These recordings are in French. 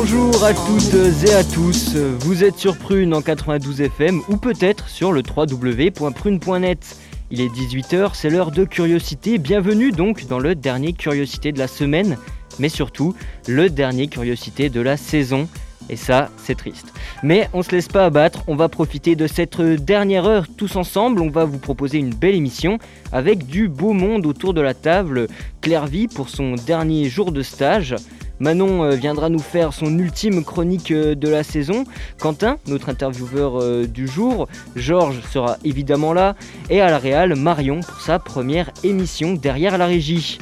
Bonjour à toutes et à tous, vous êtes sur Prune en 92 FM ou peut-être sur le www.prune.net. Il est 18h, c'est l'heure de curiosité, bienvenue donc dans le dernier curiosité de la semaine, mais surtout le dernier curiosité de la saison. Et ça, c'est triste. Mais on se laisse pas abattre, on va profiter de cette dernière heure tous ensemble. On va vous proposer une belle émission avec du beau monde autour de la table. Claire Vie pour son dernier jour de stage. Manon euh, viendra nous faire son ultime chronique euh, de la saison. Quentin, notre intervieweur euh, du jour. Georges sera évidemment là. Et à la Réal, Marion pour sa première émission derrière la régie.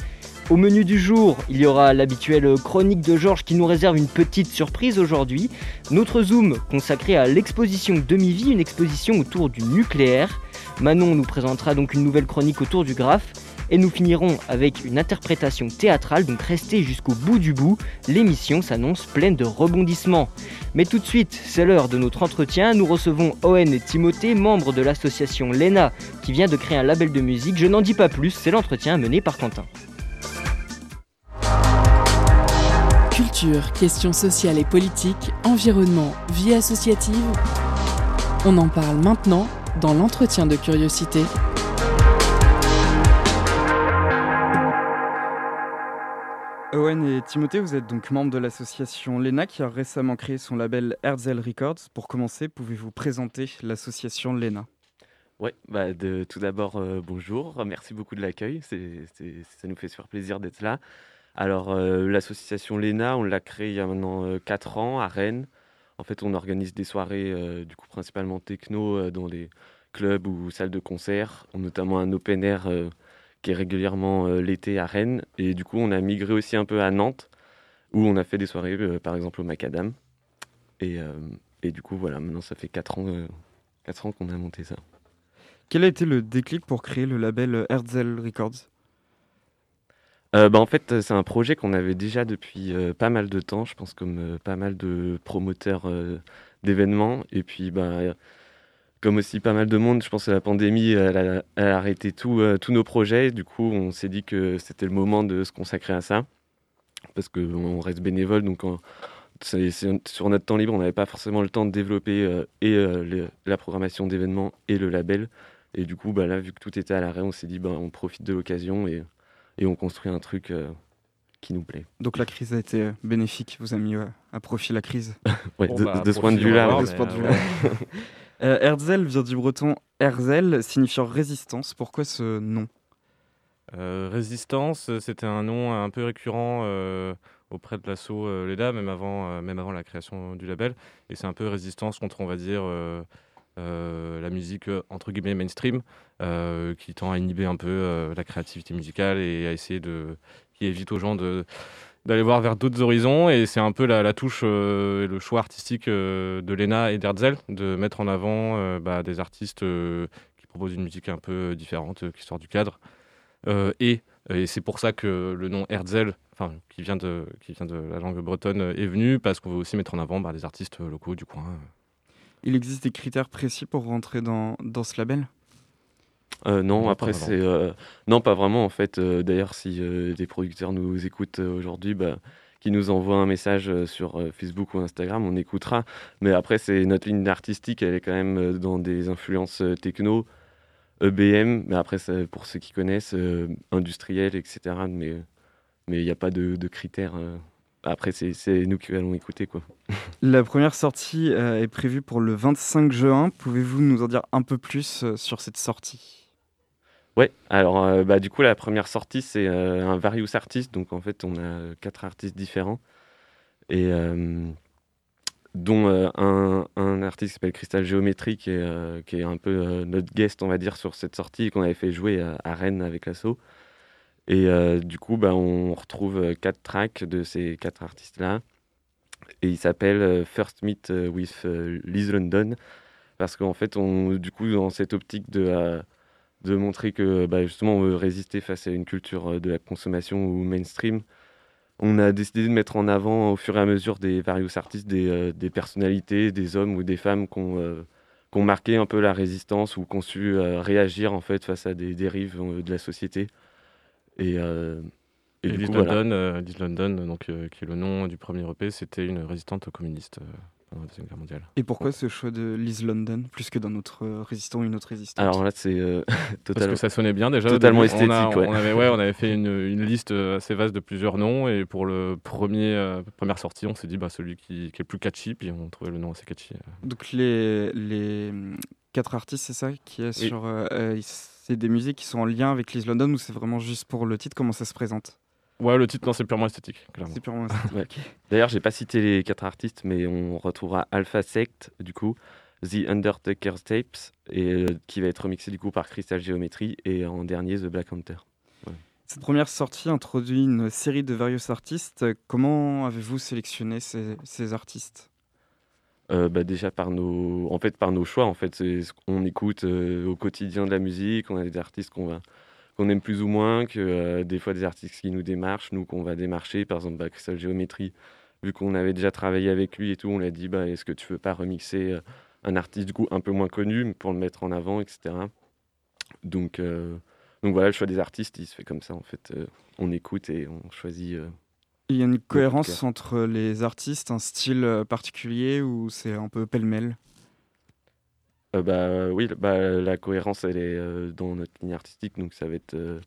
Au menu du jour, il y aura l'habituelle chronique de Georges qui nous réserve une petite surprise aujourd'hui. Notre zoom consacré à l'exposition Demi-Vie, une exposition autour du nucléaire. Manon nous présentera donc une nouvelle chronique autour du graphe. Et nous finirons avec une interprétation théâtrale, donc restez jusqu'au bout du bout, l'émission s'annonce pleine de rebondissements. Mais tout de suite, c'est l'heure de notre entretien, nous recevons Owen et Timothée, membres de l'association Lena, qui vient de créer un label de musique, je n'en dis pas plus, c'est l'entretien mené par Quentin. Culture, questions sociales et politiques, environnement, vie associative. On en parle maintenant dans l'entretien de curiosité. Owen et Timothée, vous êtes donc membres de l'association LENA qui a récemment créé son label Herzl Records. Pour commencer, pouvez-vous présenter l'association LENA? Oui, bah de, tout d'abord, euh, bonjour, merci beaucoup de l'accueil, c'est, ça nous fait super plaisir d'être là. Alors, euh, l'association LENA, on l'a créée il y a maintenant 4 euh, ans à Rennes. En fait, on organise des soirées, du coup, principalement techno dans des clubs ou salles de concert, notamment un open air qui est régulièrement euh, l'été à Rennes. Et du coup, on a migré aussi un peu à Nantes, où on a fait des soirées, euh, par exemple au Macadam. Et, euh, et, du coup, voilà, maintenant ça fait 4 ans, 4 ans qu'on a monté ça. Quel a été le déclic pour créer le label Herzl Records? Bah, en fait, c'est un projet qu'on avait déjà depuis pas mal de temps, je pense comme pas mal de promoteurs d'événements. Et puis, bah, comme aussi pas mal de monde, je pense que la pandémie a, arrêté euh, tous nos projets. Du coup, on s'est dit que c'était le moment de se consacrer à ça. Parce qu'on reste bénévole, donc sur notre temps libre, on n'avait pas forcément le temps de développer euh, et euh, la programmation d'événements et le label. Et du coup, bah, là, vu que tout était à l'arrêt, on s'est dit bah, on profite de l'occasion et, et, on construit un truc qui nous plaît. Donc la crise a été bénéfique, vous avez mis à profit la crise. Oui, de, bah, ce point de vue-là. Euh, Herzl vient du breton Herzl, signifiant résistance. Pourquoi ce nom? Euh, Résistance, c'était un nom un peu récurrent euh, auprès de l'assaut LEDA, même avant, même avant la création du label. Et c'est un peu résistance contre, on va dire, la musique entre guillemets mainstream, qui tend à inhiber un peu la créativité musicale et à essayer de. qui évite aux gens d'aller voir vers d'autres horizons. Et c'est un peu la, touche euh, le choix artistique euh, de Lena et d'Herzl de mettre en avant euh, bah, des artistes qui proposent une musique un peu différente, qui sort du cadre. et, et c'est pour ça que le nom Herzl, enfin, qui, vient de, qui vient de la langue bretonne, est venu, parce qu'on veut aussi mettre en avant bah, des artistes locaux du coin. Il existe des critères précis pour rentrer dans, dans ce label? Euh, non, après c'est euh, non pas vraiment en fait. Euh, d'ailleurs, si des producteurs nous écoutent aujourd'hui, bah, qui nous envoient un message sur Facebook ou Instagram, on écoutera. Mais après, c'est notre ligne artistique, elle est quand même dans des influences techno, EBM. Mais après, pour ceux qui connaissent, industriel, etc. Mais mais il n'y a pas de, de critères. Après, c'est nous qui allons écouter. Quoi. La première sortie est prévue pour le 25 juin. Pouvez-vous nous en dire un peu plus sur cette sortie? Ouais, alors euh, bah, du coup, la première sortie, c'est euh, un Various Artist. Donc en fait, on a quatre artistes différents. Et euh, dont un, un, artiste qui s'appelle qui est, qui est un peu notre guest, on va dire, sur cette sortie qu'on avait fait jouer à, Rennes avec l'assaut. Et du coup, bah, on retrouve quatre tracks de ces quatre artistes-là. et il s'appelle First Meet with Liz London parce qu'en fait, on, du coup, dans cette optique de, de montrer que bah, justement on veut résister face à une culture de la consommation ou mainstream, on a décidé de mettre en avant au fur et à mesure des various artistes, des, des personnalités, des hommes ou des femmes qui ont, marqué un peu la résistance ou qui ont su réagir en fait face à des dérives de la société. Et, et, London, euh, London donc, euh, qui est le nom du premier EP, c'était une résistante communiste euh, pendant la Deuxième Guerre mondiale. Et pourquoi ce choix de Liz London plus que d'un autre résistant ou une autre résistante? Alors là, c'est totalement... Parce que ça sonnait bien déjà. Totalement esthétique, on, ouais. on, avait, ouais, on avait fait une, une, liste assez vaste de plusieurs noms et pour le premier première sortie, on s'est dit bah, celui qui, qui, est le plus catchy, puis on trouvait le nom assez catchy. Donc les, les quatre artistes, c'est ça qui est sur... c'est des musiques qui sont en lien avec Liz London ou c'est vraiment juste pour le titre? Comment ça se présente? Ouais, le titre, non, c'est purement esthétique. C'est purement esthétique. D'ailleurs, j'ai pas cité les quatre artistes, mais on retrouvera Alpha Sect, du coup, The Undertaker's Tapes, et, euh, qui va être remixé du coup par Crystal Geometry, et en dernier, The Black Hunter. Cette première sortie introduit une série de various artistes. Comment avez-vous sélectionné ces, ces artistes? Euh, bah déjà par nos en fait par nos choix en fait c'est écoute euh, au quotidien de la musique on a des artistes qu'on qu'on aime plus ou moins, que euh, des fois des artistes qui nous démarchent, nous qu'on va démarcher, par exemple bah, Crystal Géométrie, vu qu'on avait déjà travaillé avec lui et tout, on l'a dit bah, est-ce que tu veux pas remixer un artiste un peu moins connu pour le mettre en avant, etc. Donc, donc voilà, le choix des artistes, il se fait comme ça en fait. on écoute et on choisit. Il y a une cohérence entre les artistes, un style particulier ou c'est un peu pêle-mêle? Euh, bah, oui, bah, la cohérence, elle est euh, dans notre ligne artistique, donc ça va être, euh,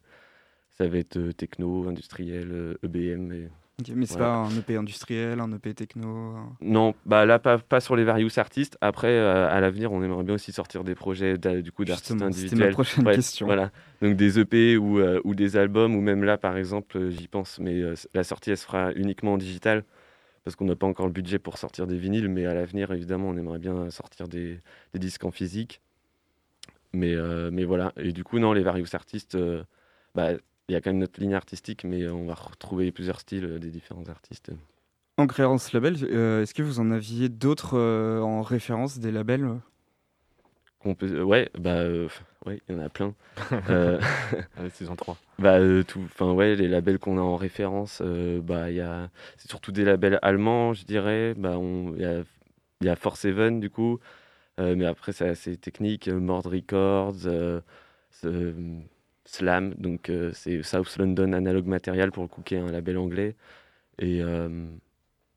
ça va être techno, industriel, EBM. E mais c'est pas un EP industriel, un EP techno Non, bah là, pas, pas sur les various artistes. Après, à l'avenir, on aimerait bien aussi sortir des projets du coup d'artistes individuels. C'était ma prochaine question. Voilà, donc des EP ou, ou des albums, ou même là, par exemple, j'y pense, mais la sortie, elle se fera uniquement en digital parce qu'on n'a pas encore le budget pour sortir des vinyles, mais à l'avenir, évidemment, on aimerait bien sortir des, disques en physique. Mais, euh, mais voilà, et du coup, non, les various artistes, euh, bah, il y a quand même notre ligne artistique, mais on va retrouver plusieurs styles euh, des différents artistes. En créant ce label, est-ce que vous en aviez d'autres en référence, des labels peut... Ouais, bah, ouais, il y en a plein. euh... saison 3. Bah, tout, enfin ouais, les labels qu'on a en référence, bah, il y a, c'est surtout des labels allemands, je dirais. Bah, il y a, y a Force Even du coup, mais après c'est assez technique. Mord Records, Slam, donc c'est South London Analog Material pour le coup un label anglais. Et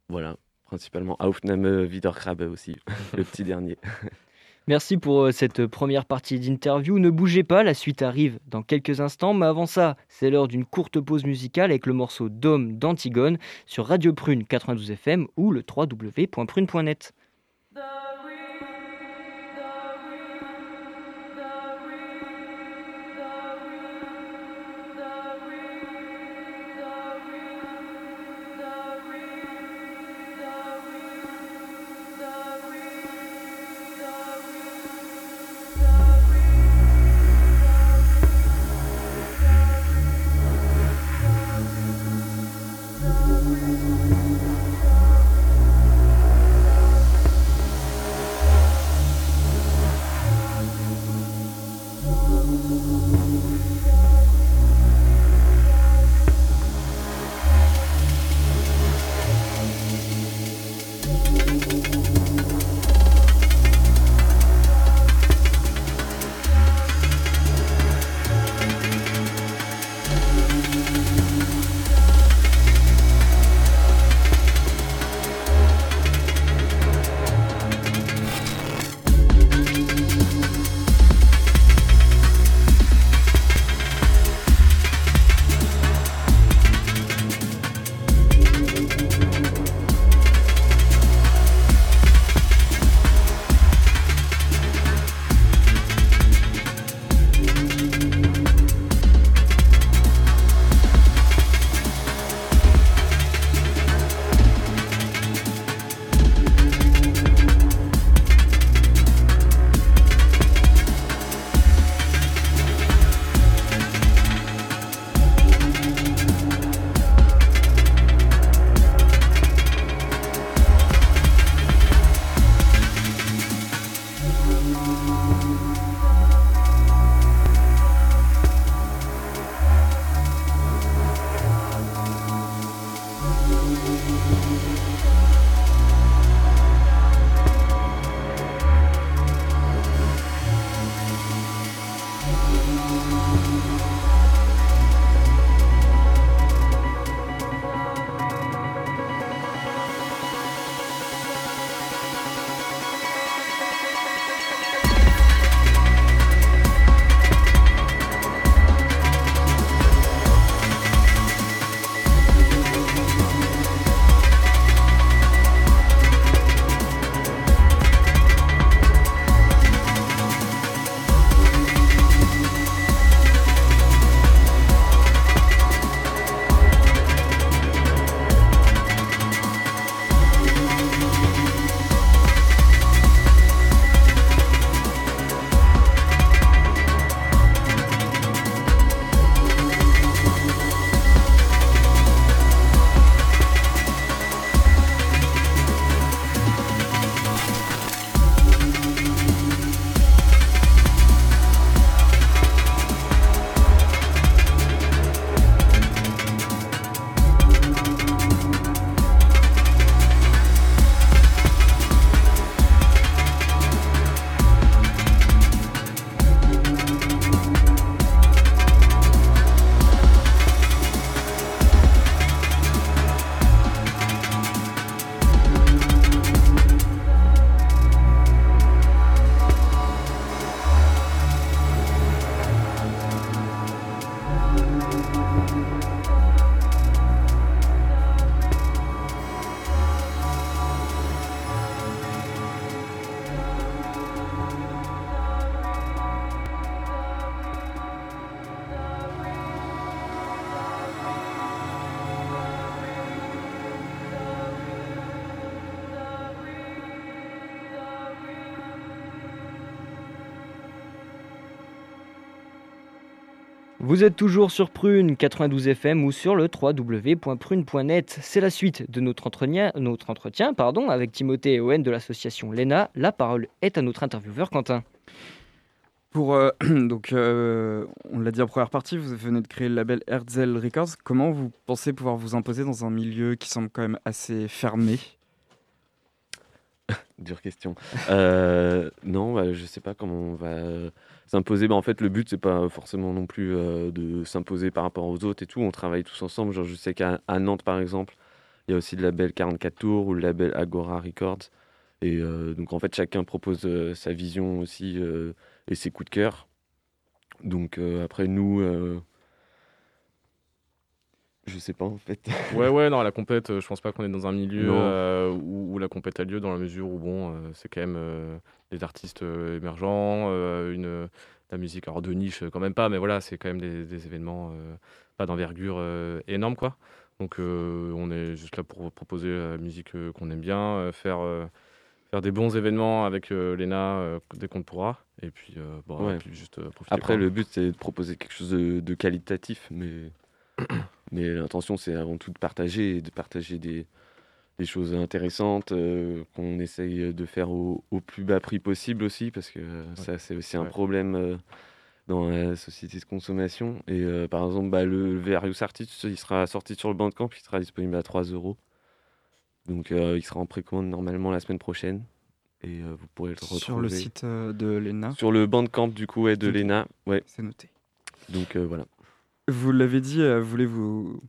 voilà, principalement Aufnahme Wiedergrabe aussi, le petit dernier. Merci pour euh, cette première partie d'interview. Ne bougez pas, la suite arrive dans quelques instants. Mais avant ça, c'est l'heure d'une courte pause musicale avec le morceau Dôme d'Antigone sur Radio Prune 92 FM ou le www.prune.net. Vous êtes toujours sur Prune 92 FM ou sur le www.prune.net. C'est la suite de notre entretien, notre entretien pardon, avec Timothée et Owen de l'association LENA. La parole est à notre intervieweur Quentin. Pour, euh, donc, euh, on l'a dit en première partie, vous venez de créer le label Herzl Records. Comment vous pensez pouvoir vous imposer dans un milieu qui semble quand même assez fermé? Dure question. Euh, non, bah, je sais pas comment on va s'imposer. Bah, en fait, le but, c'est pas forcément non plus de s'imposer par rapport aux autres et tout. On travaille tous ensemble. Genre, je sais qu'à Nantes, par exemple, il y a aussi le label 44 Tours ou le label Agora Records. Et donc, en fait, chacun propose sa vision aussi et ses coups de cœur. Donc euh, après nous, euh, je sais pas en fait. ouais ouais non la compète, euh, je pense pas qu'on est dans un milieu où, la compète a lieu dans la mesure où bon c'est quand même des artistes émergents, une la musique alors de niche quand même pas, mais voilà c'est quand même des, des événements pas d'envergure énorme quoi. Donc on est juste là pour proposer la musique qu'on aime bien, faire faire des bons événements avec euh, euh, dès qu'on pourra. Et puis, euh, bon, juste profiter. Après, le but, c'est de proposer quelque chose de, qualitatif, mais, mais l'intention, c'est avant tout de partager et de partager des, des choses intéressantes qu'on essaye de faire au, plus bas prix possible aussi, parce que ça, c'est aussi un problème dans la société de consommation. Et par exemple, bah, le Various Artist, il sera sorti sur le Bandcamp, il sera disponible à 3 euros. Donc euh, il sera en précommande normalement la semaine prochaine. Et euh, vous pourrez le retrouver. Sur le site euh, de l'ENA Sur le bandcamp du coup ouais, de l'ENA. Ouais. C'est noté. Donc voilà. Vous l'avez dit, voulez-vous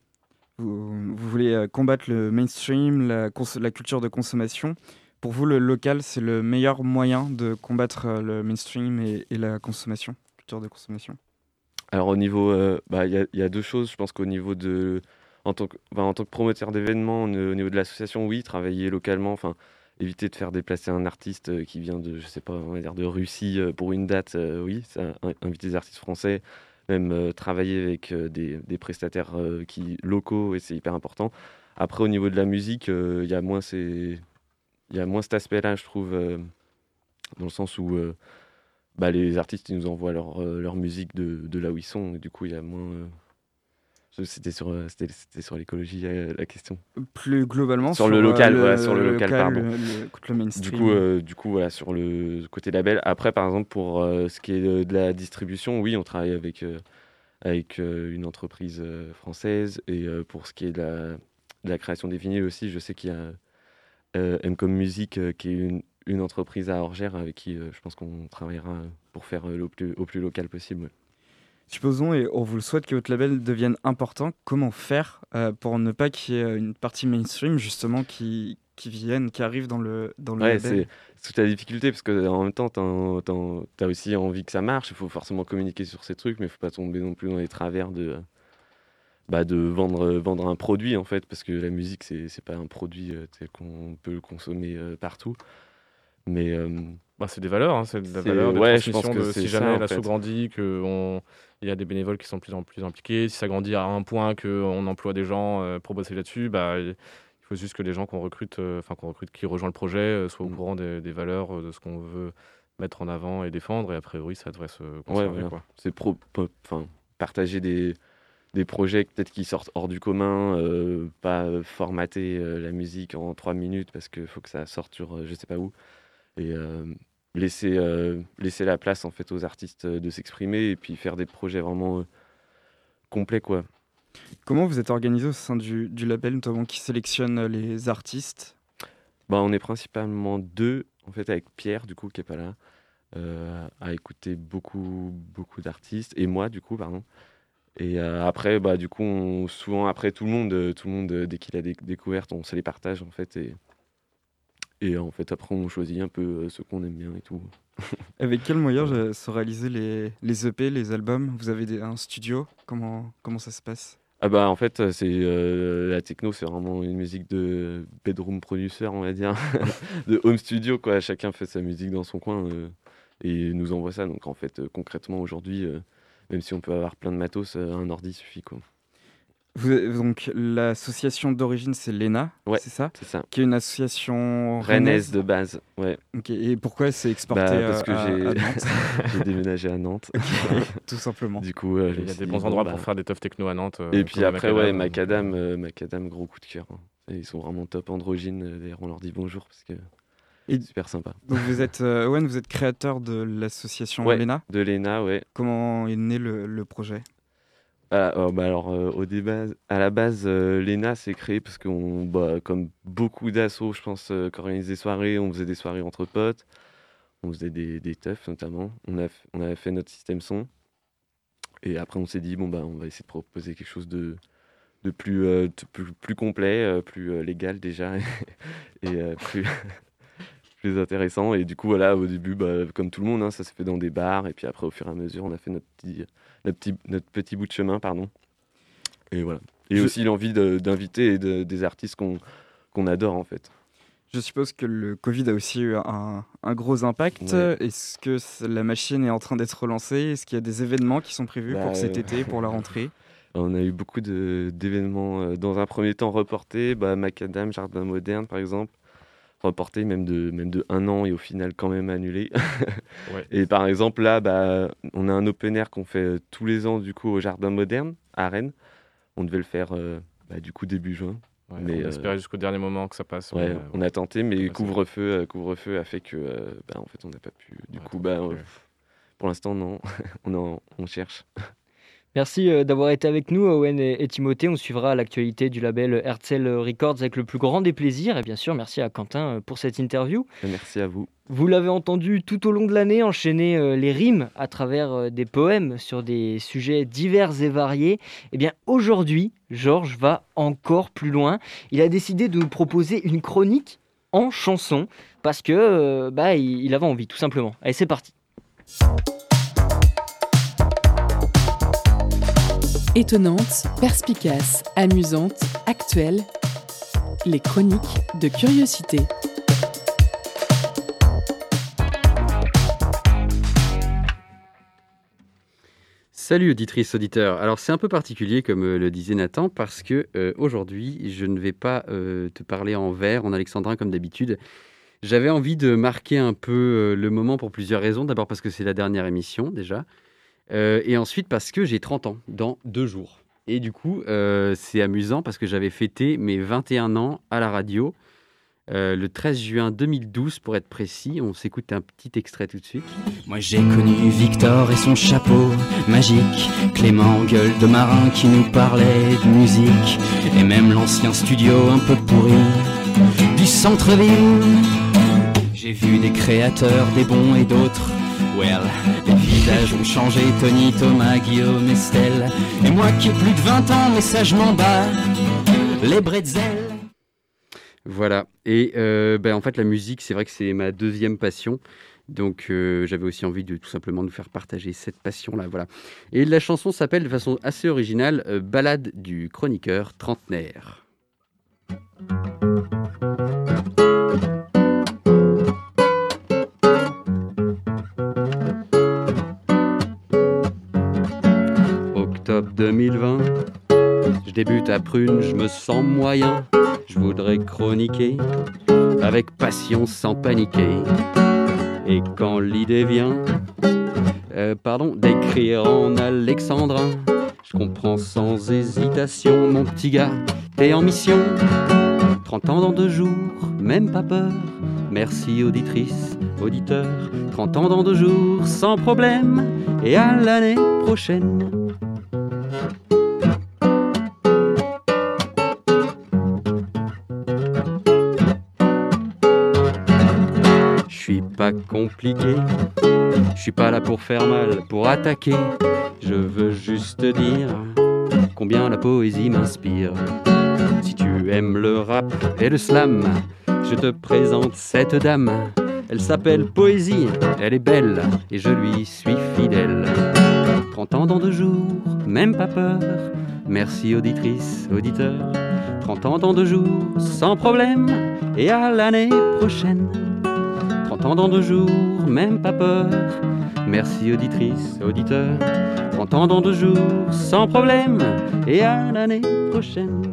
vous, voulez combattre le mainstream, la, culture de consommation. Pour vous, le local, c'est le meilleur moyen de combattre le mainstream et, la consommation, culture de consommation? Alors au niveau, bah, il y, a deux choses. Je pense qu'au niveau de en tant que, promoteur d'événements au niveau de l'association, oui, travailler localement, enfin éviter de faire déplacer un artiste euh, qui vient de, je sais pas, on va dire de Russie euh, pour une date, euh, oui, inviter des artistes français, même travailler avec des, des, prestataires qui, locaux, et c'est hyper important. Après, au niveau de la musique, il y a moins y a moins cet aspect-là, je trouve, dans le sens où bah, les artistes ils nous envoient leur, leur musique de, de, là où ils sont, et du coup, il y a moins c'était sur, euh, c'était, sur l'écologie euh, la question. Plus globalement sur, le local, euh, sur le, local, pardon. du coup, du coup, voilà, sur le côté label. Après, par exemple, pour ce qui est de, la distribution, oui, on travaille avec avec une entreprise française et pour ce qui est de la, de la, création des vinyles aussi, je sais qu'il y a Mcom Music qui est une, une, entreprise à Orgère avec qui je pense qu'on travaillera pour faire au plus, au plus local possible. Supposons, et on vous le souhaite, que votre label devienne important. Comment faire euh, pour ne pas qu'il y ait une partie mainstream, justement, qui, qui vienne, qui arrive dans le, dans le ouais, label C'est toute la difficulté, parce qu'en même temps, tu as aussi envie que ça marche. Il faut forcément communiquer sur ces trucs, mais il ne faut pas tomber non plus dans les travers de, bah, de vendre, vendre un produit, en fait, parce que la musique, c'est n'est pas un produit euh, tel qu'on peut le consommer euh, partout. Mais. Bah, c'est des valeurs, hein, c'est des valeurs de ouais, transmission je pense que de si jamais l'assaut grandit, qu'il y a des bénévoles qui sont de plus en plus impliqués, si ça grandit à un point qu'on emploie des gens euh, pour bosser là-dessus, bah, il faut juste que les gens qu'on recrute, euh, enfin qu'on recrute qui rejoignent le projet, euh, soient au mm. courant des, valeurs, de ce qu'on veut mettre en avant et défendre, et a priori ça devrait se conserver. Ouais, C'est pro, partager des, des projets peut-être qui sortent hors du commun, pas formater la musique en trois minutes parce qu'il faut que ça sorte sur je sais pas où et euh, laisser, euh, laisser la place en fait aux artistes euh, de s'exprimer et puis faire des projets vraiment complets quoi. Comment vous êtes organisé au sein du, du label notamment qui sélectionne les artistes? Bah, On est principalement deux, en fait, avec Pierre, du coup, qui n'est pas là, à écouter beaucoup, beaucoup d'artistes, et moi, du coup, pardon. Et après, bah, du coup, souvent, après, tout le monde, tout le monde dès qu'il a des découvertes, on se les partage, en fait, et et en fait, après, on choisit un peu euh, ce qu'on aime bien et tout. Avec quel moyen se réaliser les, les EP, les albums? Vous avez des, un studio? Comment, comment ça se passe? Ah bah en fait c'est euh, la techno c'est vraiment une musique de bedroom producer on va dire. De home studio quoi. Chacun fait sa musique dans son coin euh, et nous envoie ça. Donc en fait concrètement aujourd'hui même si on peut avoir plein de matos un ordi suffit quoi donc l'association d'origine c'est l'ENA, c'est ça C'est ça. Qui est une association rennaise de base, ouais. Et pourquoi c'est exporté bah, parce que euh, J'ai déménagé à Nantes. Tout simplement. Du coup, euh, il y a des bons endroits pour bah faire des teufs techno à Nantes. Euh, et puis après, ouais, Macadam, Macadam, gros coup de cœur. Hein. Ils sont vraiment top androgynes. D'ailleurs, on leur dit bonjour parce que et super sympa. Donc vous êtes Owen, vous êtes créateur de l'association l'ENA De l'ENA, ouais. Comment est né le projet ah, oh, bah alors, euh, au débat, à la base, euh, l'ENA s'est créé parce qu'on, bah, comme beaucoup d'assauts, je pense, euh, quand on organisait des soirées, on faisait des soirées entre potes, on faisait des, des teufs notamment. On, a, on avait fait notre système son. Et après, on s'est dit, bon, bah, on va essayer de proposer quelque chose de, de plus, plus, plus, complet, plus légal déjà, et plus, plus intéressant. Et du coup, voilà, au début, bah, comme tout le monde, hein, ça s'est fait dans des bars. Et puis après, au fur et à mesure, on a fait notre petit notre petit, notre petit bout de chemin, pardon. Et voilà. Et aussi l'envie d'inviter des artistes qu'on adore en fait. Je suppose que le Covid a aussi eu un, un gros impact. Est-ce que la machine est en train d'être relancée? Est-ce qu'il y a des événements qui sont prévus pour bah, cet euh, été, pour la rentrée? On a eu beaucoup d'événements euh, dans un premier temps reportés, bah, Macadam, Jardin Moderne par exemple reporté même de, même de un an et au final quand même annulé. Et par exemple, là, bah, on a un open air qu'on fait euh, tous les ans du coup au Jardin Moderne à Rennes. On devait le faire euh, bah, du coup début juin. mais on espérait euh, jusqu'au dernier moment que ça passe. on a tenté, mais couvre-feu couvre-feu a fait que bah, en fait on n'a pas pu. Du coup, bah, pour l'instant non, on, on cherche. Merci euh, d'avoir été avec nous, Owen et, Timothée. On suivra l'actualité du label Herzl Records avec le plus grand des plaisirs. Et bien sûr, merci à Quentin euh, pour cette interview. Merci à vous. Vous l'avez entendu tout au long de l'année enchaîner euh, les rimes à travers des poèmes sur des sujets divers et variés. Et eh bien aujourd'hui, Georges va encore plus loin. Il a décidé de nous proposer une chronique en chanson parce que bah, il avait envie, tout simplement. Allez, c'est parti. Étonnante, perspicace, amusante, actuelle, les chroniques de curiosité. Salut auditrice, auditeur. Alors c'est un peu particulier comme euh, le disait Nathan parce que euh, aujourd'hui je ne vais pas euh, te parler en vers, en alexandrin comme d'habitude. J'avais envie de marquer un peu le moment pour plusieurs raisons. D'abord parce que c'est la dernière émission déjà. Euh, et ensuite parce que j'ai 30 ans dans deux jours. Et du coup, euh, c'est amusant parce que j'avais fêté mes 21 ans à la radio euh, le 13 juin 2012 pour être précis. On s'écoute un petit extrait tout de suite. Moi j'ai connu Victor et son chapeau magique, Clément gueule de marin qui nous parlait de musique, et même l'ancien studio un peu pourri du centre-ville. J'ai vu des créateurs, des bons et d'autres Well, les visages ont changé, Tony, Thomas, Guillaume, Estelle. Et moi qui ai plus de 20 ans, mais ça je m'en bats. Les bretzels. Voilà. Et euh, ben, en fait, la musique, c'est vrai que c'est ma deuxième passion. Donc euh, j'avais aussi envie de tout simplement nous faire partager cette passion-là. Voilà. Et la chanson s'appelle de façon assez originale euh, Balade du chroniqueur trentenaire. 2020. Je débute à Prune, je me sens moyen. Je voudrais chroniquer avec passion sans paniquer. Et quand l'idée vient, euh, pardon, d'écrire en alexandrin, je comprends sans hésitation, mon petit gars, t'es en mission. 30 ans dans deux jours, même pas peur. Merci auditrice, auditeur. 30 ans dans deux jours, sans problème. Et à l'année prochaine. Compliqué. Je suis pas là pour faire mal, pour attaquer. Je veux juste dire combien la poésie m'inspire. Si tu aimes le rap et le slam, je te présente cette dame. Elle s'appelle Poésie, elle est belle et je lui suis fidèle. 30 ans dans deux jours, même pas peur. Merci auditrice, auditeur. 30 ans dans deux jours, sans problème. Et à l'année prochaine. 30 ans dans deux jours, même pas peur. Merci auditrice, auditeur. 30 ans de jour, sans problème, et à l'année prochaine.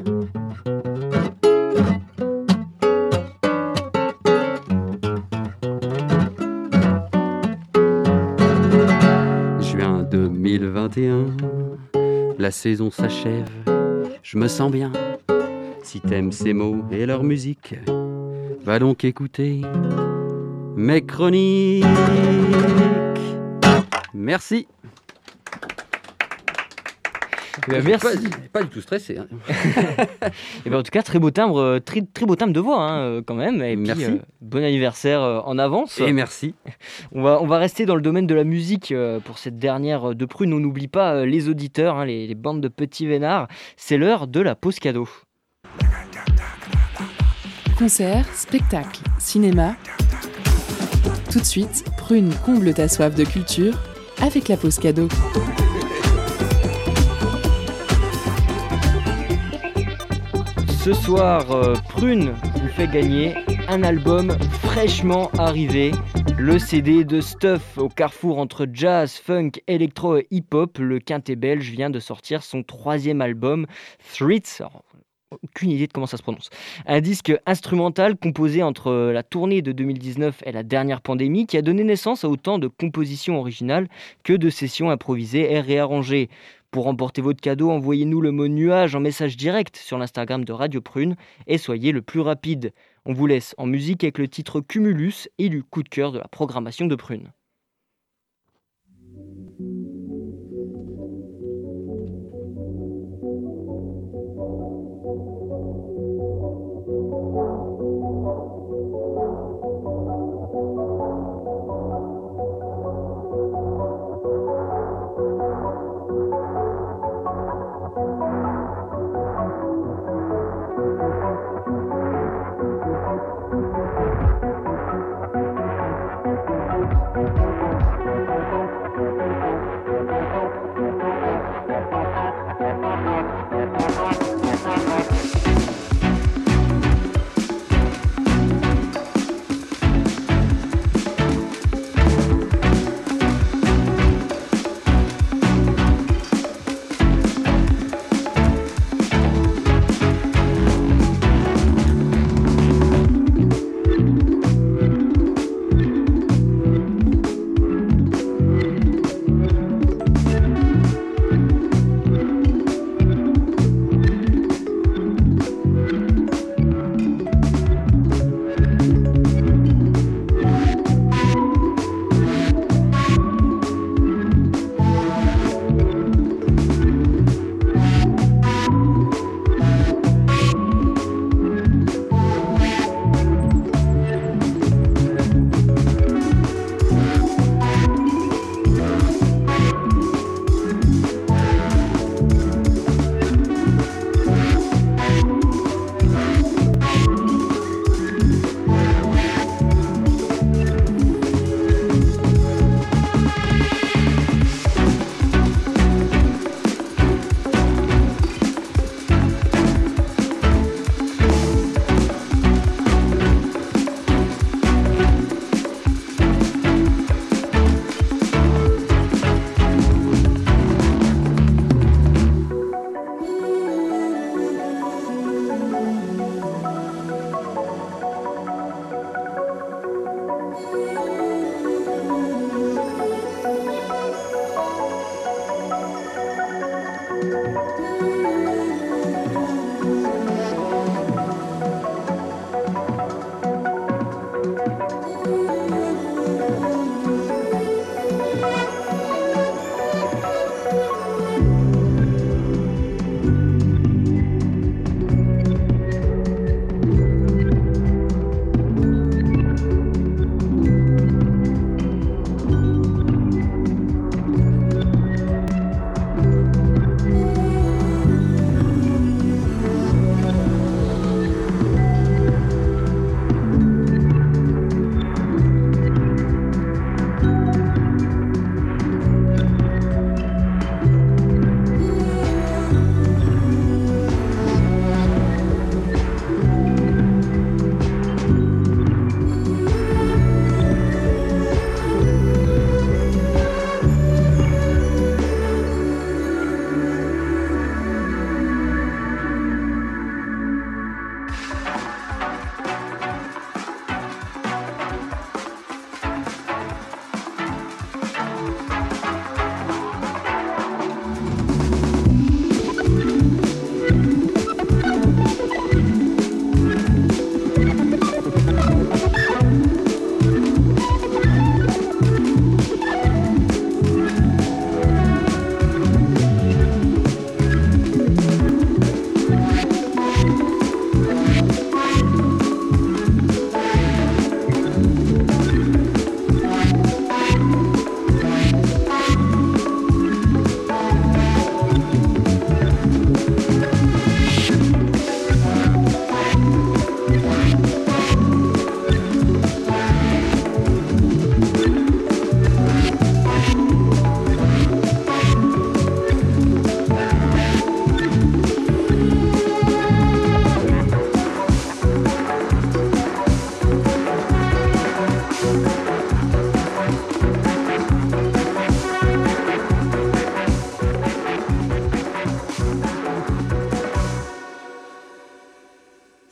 La saison s'achève, je me sens bien. Si t'aimes ces mots et leur musique, va donc écouter mes chroniques. Merci. Eh ben, merci. Pas, pas du tout stressé. hein. Et ben, en tout cas, très beau timbre, euh, très, très beau timbre de voix hein, euh, quand même. Et puis, Merci. euh, bon anniversaire euh, en avance. Et merci. On va, on va rester dans le domaine de la musique euh, pour cette dernière de prune. On n'oublie pas euh, les auditeurs, hein, les, les bandes de petits vénards. C'est l'heure de la pause cadeau. Concerts, spectacles, cinéma. Tout de suite, Prune comble ta soif de culture avec la pause cadeau. Ce soir, euh, Prune vous fait gagner un album fraîchement arrivé. Le CD de Stuff au carrefour entre jazz, funk, électro et hip-hop. Le quintet belge vient de sortir son troisième album, Threats. Aucune idée de comment ça se prononce. Un disque instrumental composé entre la tournée de 2019 et la dernière pandémie qui a donné naissance à autant de compositions originales que de sessions improvisées et réarrangées. Pour remporter votre cadeau, envoyez-nous le mot nuage en message direct sur l'Instagram de Radio Prune et soyez le plus rapide. On vous laisse en musique avec le titre Cumulus, élu coup de cœur de la programmation de Prune.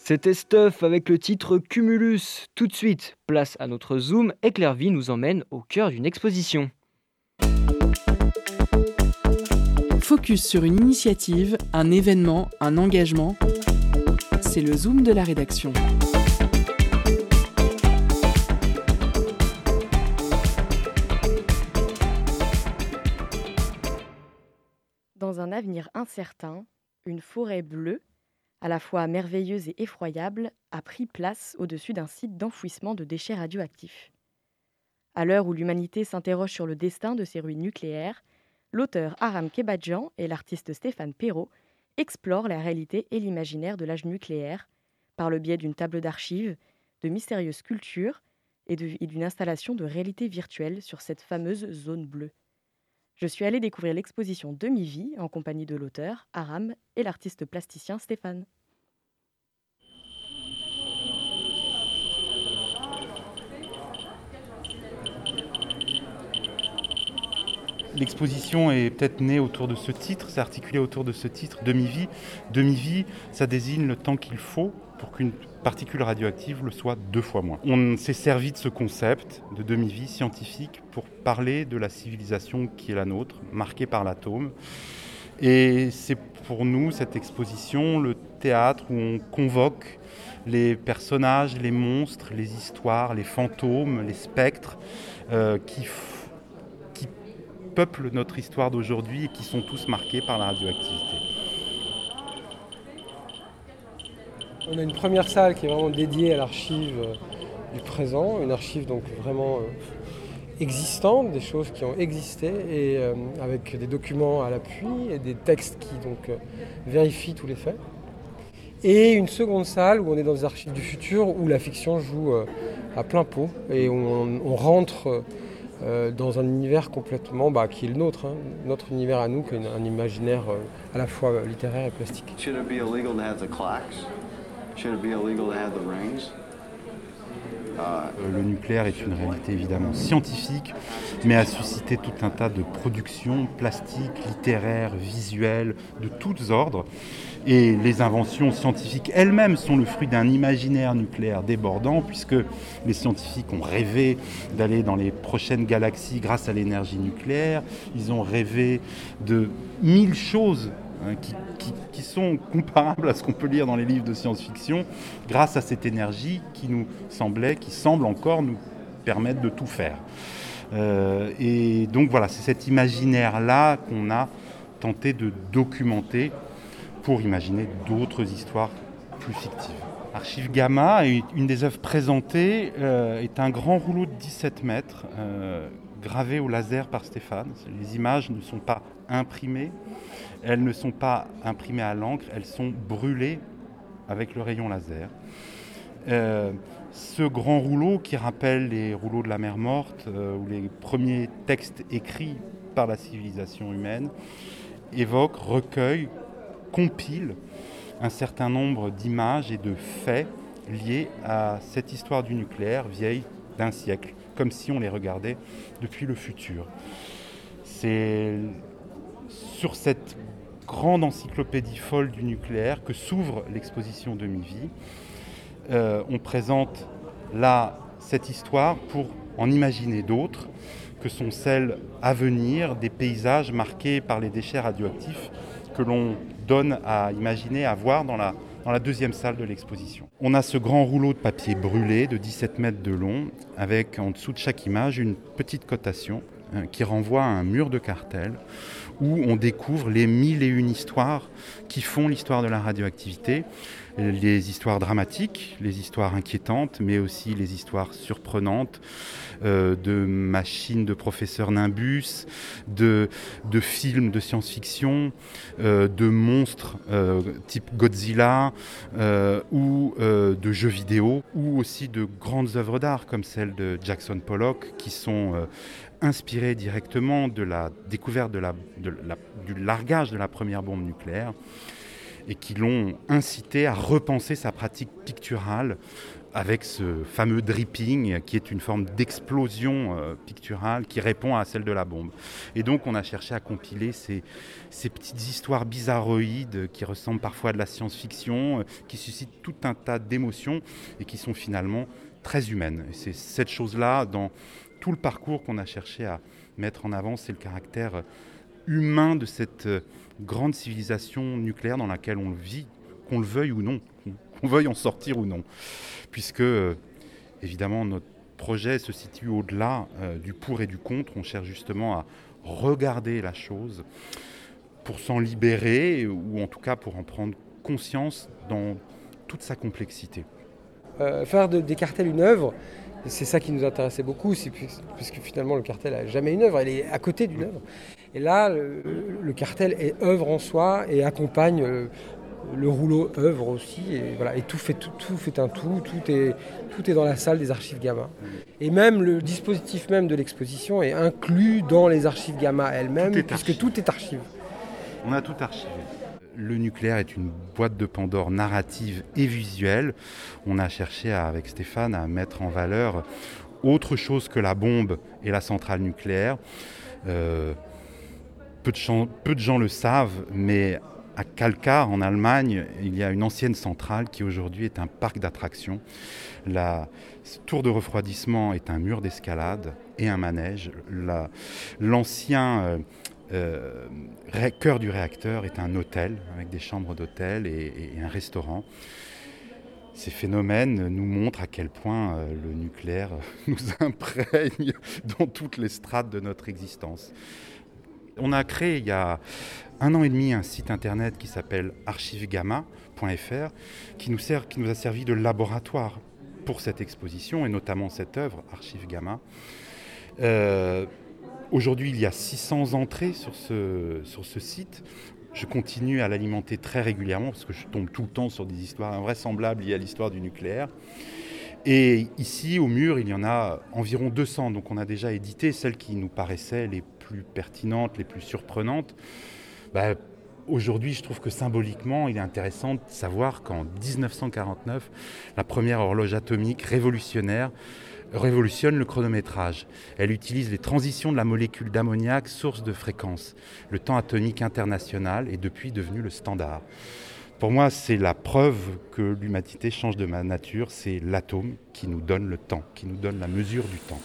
C'était Stuff avec le titre Cumulus. Tout de suite, place à notre zoom et Clairvy nous emmène au cœur d'une exposition. Focus sur une initiative, un événement, un engagement. C'est le zoom de la rédaction. Dans un avenir incertain, une forêt bleue à la fois merveilleuse et effroyable, a pris place au-dessus d'un site d'enfouissement de déchets radioactifs. À l'heure où l'humanité s'interroge sur le destin de ces ruines nucléaires, l'auteur Aram Kebadjan et l'artiste Stéphane Perrault explorent la réalité et l'imaginaire de l'âge nucléaire par le biais d'une table d'archives, de mystérieuses sculptures et d'une installation de réalité virtuelle sur cette fameuse zone bleue. Je suis allée découvrir l'exposition Demi-vie en compagnie de l'auteur, Aram, et l'artiste plasticien Stéphane. L'exposition est peut-être née autour de ce titre, c'est articulé autour de ce titre, demi-vie. Demi-vie, ça désigne le temps qu'il faut pour qu'une particule radioactive le soit deux fois moins. On s'est servi de ce concept de demi-vie scientifique pour parler de la civilisation qui est la nôtre, marquée par l'atome. Et c'est pour nous, cette exposition, le théâtre où on convoque les personnages, les monstres, les histoires, les fantômes, les spectres euh, qui, qui peuplent notre histoire d'aujourd'hui et qui sont tous marqués par la radioactivité. On a une première salle qui est vraiment dédiée à l'archive euh, du présent, une archive donc vraiment euh, existante, des choses qui ont existé, et euh, avec des documents à l'appui et des textes qui donc vérifient tous les faits. Et une seconde salle où on est dans les archives du futur, où la fiction joue à plein pot, et où on, rentre dans un univers complètement bah, qui est le nôtre, hein, notre univers à nous, un imaginaire à la fois littéraire et plastique. Le nucléaire est une réalité évidemment scientifique, mais a suscité tout un tas de productions plastiques, littéraires, visuelles, de tous ordres. Et les inventions scientifiques elles-mêmes sont le fruit d'un imaginaire nucléaire débordant, puisque les scientifiques ont rêvé d'aller dans les prochaines galaxies grâce à l'énergie nucléaire. Ils ont rêvé de mille choses Hein, qui, sont comparables à ce qu'on peut lire dans les livres de science-fiction, grâce à cette énergie qui nous semblait, qui semble encore nous permettre de tout faire. Euh, et donc voilà, c'est cet imaginaire-là qu'on a tenté de documenter pour imaginer d'autres histoires plus fictives. Archive Gamma, une des œuvres présentées, euh, est un grand rouleau de 17 mètres, euh, gravé au laser par Stéphane. Les images ne sont pas imprimées, elles ne sont pas imprimées à l'encre, elles sont brûlées avec le rayon laser. Euh, ce grand rouleau qui rappelle les rouleaux de la mer morte euh, ou les premiers textes écrits par la civilisation humaine évoque, recueille, compile un certain nombre d'images et de faits liés à cette histoire du nucléaire vieille d'un siècle, comme si on les regardait depuis le futur. C'est sur cette grande encyclopédie folle du nucléaire que s'ouvre l'exposition Demi-Vie. Euh, on présente là cette histoire pour en imaginer d'autres, que sont celles à venir, des paysages marqués par les déchets radioactifs que l'on donne à imaginer, à voir dans la, deuxième salle de l'exposition. On a ce grand rouleau de papier brûlé de 17 mètres de long, avec en dessous de chaque image une petite cotation euh, qui renvoie à un mur de cartel où on découvre les mille et une histoires qui font l'histoire de la radioactivité, les histoires dramatiques, les histoires inquiétantes, mais aussi les histoires surprenantes euh, de machines de professeurs Nimbus, de, de films de science-fiction, euh, de monstres euh, type Godzilla ou de jeux vidéo, ou aussi de grandes œuvres d'art comme celle de Jackson Pollock qui sont inspiré directement de la découverte du largage de la première bombe nucléaire et qui l'ont incité à repenser sa pratique picturale avec ce fameux dripping qui est une forme d'explosion euh, picturale qui répond à celle de la bombe. Et donc on a cherché à compiler ces, petites histoires bizarroïdes qui ressemblent parfois à de la science-fiction, euh, qui suscitent tout un tas d'émotions et qui sont finalement très humaines. C'est cette chose-là dans tout le parcours qu'on a cherché à mettre en avant, c'est le caractère humain de cette euh, grande civilisation nucléaire dans laquelle on vit, qu'on le veuille ou non, qu'on veuille en sortir ou non. Puisque, euh, évidemment, notre projet se situe au-delà euh, du pour et du contre. On cherche justement à regarder la chose pour s'en libérer, ou en tout cas pour en prendre conscience dans toute sa complexité. faire des cartels une œuvre, c'est ça qui nous intéressait beaucoup, puisque finalement le cartel n'a jamais une œuvre, elle est à côté d'une œuvre. Et là, le, cartel est œuvre en soi et accompagne euh, le, rouleau œuvre aussi. Et, voilà, et tout, fait, tout, fait un tout, tout est, tout est dans la salle des archives Gamma. Et même le dispositif même de l'exposition est inclus dans les archives Gamma elles-mêmes, puisque tout est archive. On a tout archivé. Le nucléaire est une boîte de Pandore narrative et visuelle. On a cherché avec Stéphane à mettre en valeur autre chose que la bombe et la centrale nucléaire. Euh, peu, de gens, le savent, mais à Kalkar, en Allemagne, il y a une ancienne centrale qui aujourd'hui est un parc d'attractions. La tour de refroidissement est un mur d'escalade et un manège. L'ancien euh, euh, cœur du réacteur est un hôtel avec des chambres d'hôtel et, un restaurant. Ces phénomènes nous montrent à quel point euh, le nucléaire nous imprègne dans toutes les strates de notre existence. On a créé il y a un an et demi un site internet qui s'appelle archivegamma.fr qui nous, qui nous a servi de laboratoire pour cette exposition et notamment cette œuvre, Archive Gamma. Euh, Aujourd'hui, il y a 600 entrées sur ce, sur ce site. Je continue à l'alimenter très régulièrement parce que je tombe tout le temps sur des histoires invraisemblables liées à l'histoire du nucléaire. Et ici, au mur, il y en a environ 200. Donc on a déjà édité celles qui nous paraissaient les plus pertinentes, les plus surprenantes. Bah, aujourd'hui, je trouve que symboliquement, il est intéressant de savoir qu'en 1949, la première horloge atomique révolutionnaire révolutionne le chronométrage. Elle utilise les transitions de la molécule d'ammoniac, source de fréquence. Le temps atomique international est depuis devenu le standard. Pour moi, c'est la preuve que l'humanité change de nature. C'est l'atome qui nous donne le temps, qui nous donne la mesure du temps.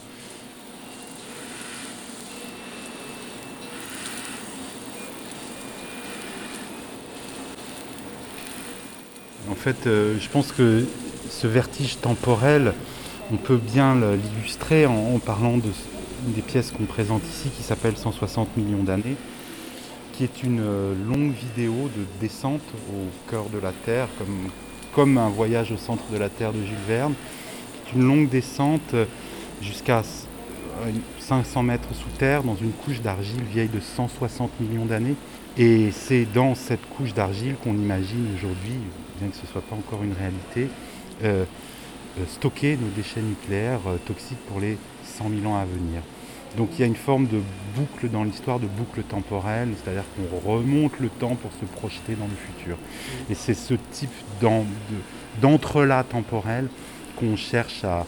En fait, euh, je pense que ce vertige temporel, on peut bien l'illustrer en, parlant de, des pièces qu'on présente ici qui s'appelle 160 millions d'années, qui est une euh, longue vidéo de descente au cœur de la Terre, comme, un voyage au centre de la Terre de Jules Verne. C'est une longue descente jusqu'à 500 mètres sous terre dans une couche d'argile vieille de 160 millions d'années. Et c'est dans cette couche d'argile qu'on imagine aujourd'hui, bien que ce ne soit pas encore une réalité, euh, euh, stocker nos déchets nucléaires euh, toxiques pour les 100 000 ans à venir. Donc il y a une forme de boucle dans l'histoire, de boucle temporelle, c'est-à-dire qu'on remonte le temps pour se projeter dans le futur. Et c'est ce type d'entrelac temporel qu'on cherche à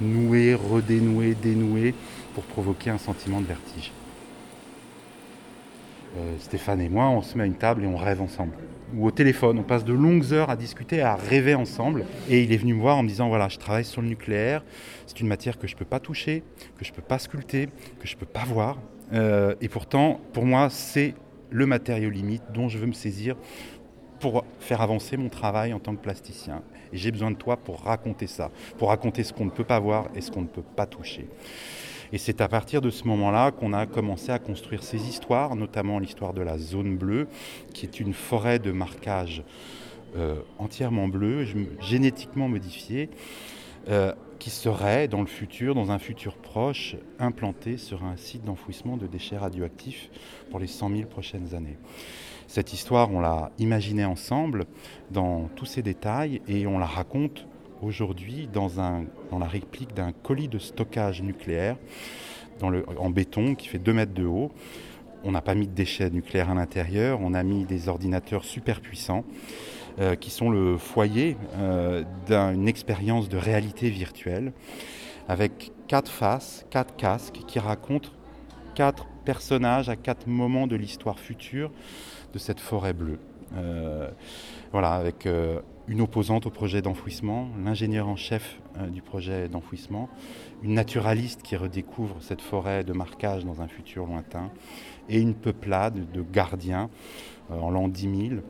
nouer, redénouer, dénouer pour provoquer un sentiment de vertige. Euh, Stéphane et moi, on se met à une table et on rêve ensemble ou au téléphone. On passe de longues heures à discuter, à rêver ensemble. Et il est venu me voir en me disant voilà, je travaille sur le nucléaire. C'est une matière que je ne peux pas toucher, que je ne peux pas sculpter, que je ne peux pas voir. Euh, et pourtant, pour moi, c'est le matériau limite dont je veux me saisir pour faire avancer mon travail en tant que plasticien. Et j'ai besoin de toi pour raconter ça, pour raconter ce qu'on ne peut pas voir et ce qu'on ne peut pas toucher. Et c'est à partir de ce moment-là qu'on a commencé à construire ces histoires, notamment l'histoire de la zone bleue, qui est une forêt de marquage euh, entièrement bleu, génétiquement modifiée, euh, qui serait dans le futur, dans un futur proche, implantée sur un site d'enfouissement de déchets radioactifs pour les 100 000 prochaines années. Cette histoire, on l'a imaginée ensemble dans tous ses détails et on la raconte aujourd'hui dans, la réplique d'un colis de stockage nucléaire en béton qui fait 2 mètres de haut. On n'a pas mis de déchets nucléaires à l'intérieur, on a mis des ordinateurs super puissants euh, qui sont le foyer d'une expérience de réalité virtuelle avec quatre faces, quatre casques qui racontent quatre personnages à quatre moments de l'histoire future de cette forêt bleue. voilà, avec une opposante au projet d'enfouissement, l'ingénieur en chef du projet d'enfouissement, une naturaliste qui redécouvre cette forêt de marquage dans un futur lointain, et une peuplade de gardiens euh, en l'an 10 000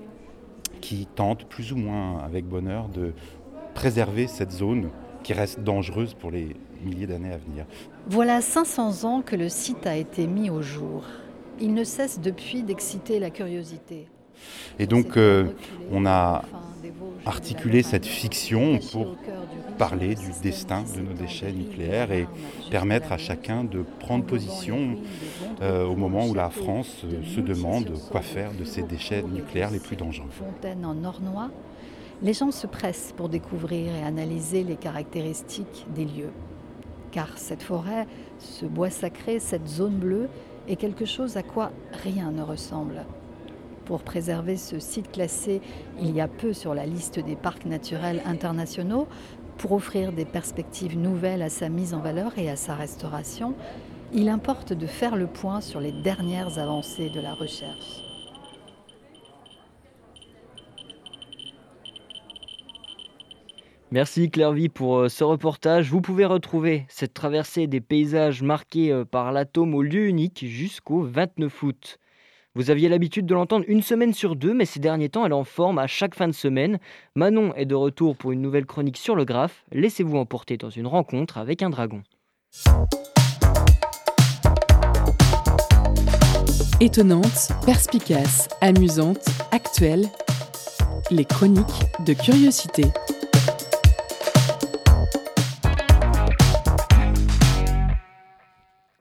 qui tentent plus ou moins avec bonheur de préserver cette zone qui reste dangereuse pour les milliers d'années à venir. Voilà 500 ans que le site a été mis au jour. Il ne cesse depuis d'exciter la curiosité. Et donc, euh, on a articulé cette fiction pour parler du destin de nos déchets nucléaires et permettre à chacun de prendre position euh, au moment où la France euh, se demande quoi faire de ces déchets nucléaires les plus dangereux. Fontaine en Ornois, les gens se pressent pour découvrir et analyser les caractéristiques des lieux. Car cette forêt, ce bois sacré, cette zone bleue est quelque chose à quoi rien ne ressemble pour préserver ce site classé il y a peu sur la liste des parcs naturels internationaux, pour offrir des perspectives nouvelles à sa mise en valeur et à sa restauration, il importe de faire le point sur les dernières avancées de la recherche. Merci Clairvy pour euh, ce reportage. Vous pouvez retrouver cette traversée des paysages marqués euh, par l'atome au lieu unique jusqu'au 29 août. Vous aviez l'habitude de l'entendre une semaine sur deux, mais ces derniers temps, elle est en forme à chaque fin de semaine. Manon est de retour pour une nouvelle chronique sur le graphe. Laissez-vous emporter dans une rencontre avec un dragon. Étonnante, perspicace, amusante, actuelle, les chroniques de curiosité.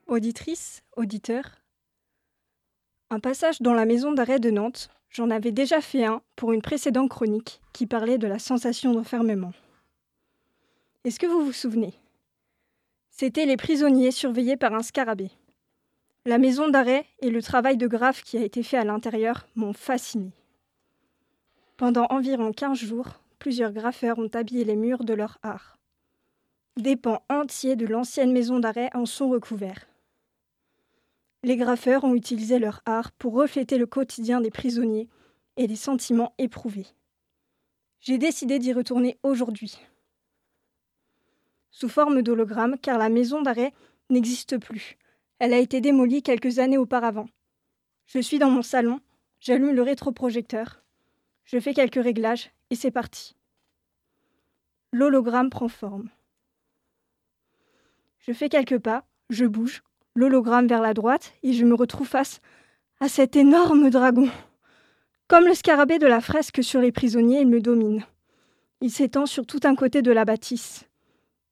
Auditrice, auditeur, un passage dans la maison d'arrêt de Nantes, j'en avais déjà fait un pour une précédente chronique qui parlait de la sensation d'enfermement. Est-ce que vous vous souvenez? C'était les prisonniers surveillés par un scarabée. La maison d'arrêt et le travail de graphe qui a été fait à l'intérieur m'ont fasciné. Pendant environ 15 jours, plusieurs graffeurs ont habillé les murs de leur art. Des pans entiers de l'ancienne maison d'arrêt en sont recouverts. Les graffeurs ont utilisé leur art pour refléter le quotidien des prisonniers et les sentiments éprouvés. J'ai décidé d'y retourner aujourd'hui. Sous forme d'hologramme, car la maison d'arrêt n'existe plus. Elle a été démolie quelques années auparavant. Je suis dans mon salon, j'allume le rétroprojecteur, je fais quelques réglages et c'est parti. L'hologramme prend forme. Je fais quelques pas, je bouge, l'hologramme vers la droite et je me retrouve face à cet énorme dragon. Comme le scarabée de la fresque sur les prisonniers, il me domine. Il s'étend sur tout un côté de la bâtisse.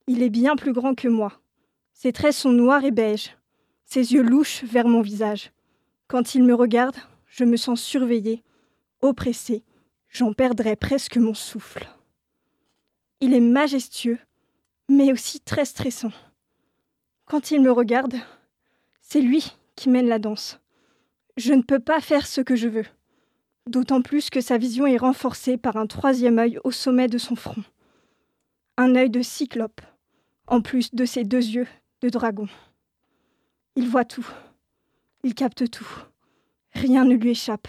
Il est bien plus grand que moi. Ses traits sont noirs et beiges. Ses yeux louchent vers mon visage. Quand il me regarde, je me sens surveillée, oppressée. J'en perdrais presque mon souffle. Il est majestueux, mais aussi très stressant. Quand il me regarde, c'est lui qui mène la danse. Je ne peux pas faire ce que je veux. D'autant plus que sa vision est renforcée par un troisième œil au sommet de son front. Un œil de cyclope, en plus de ses deux yeux de dragon. Il voit tout. Il capte tout. Rien ne lui échappe.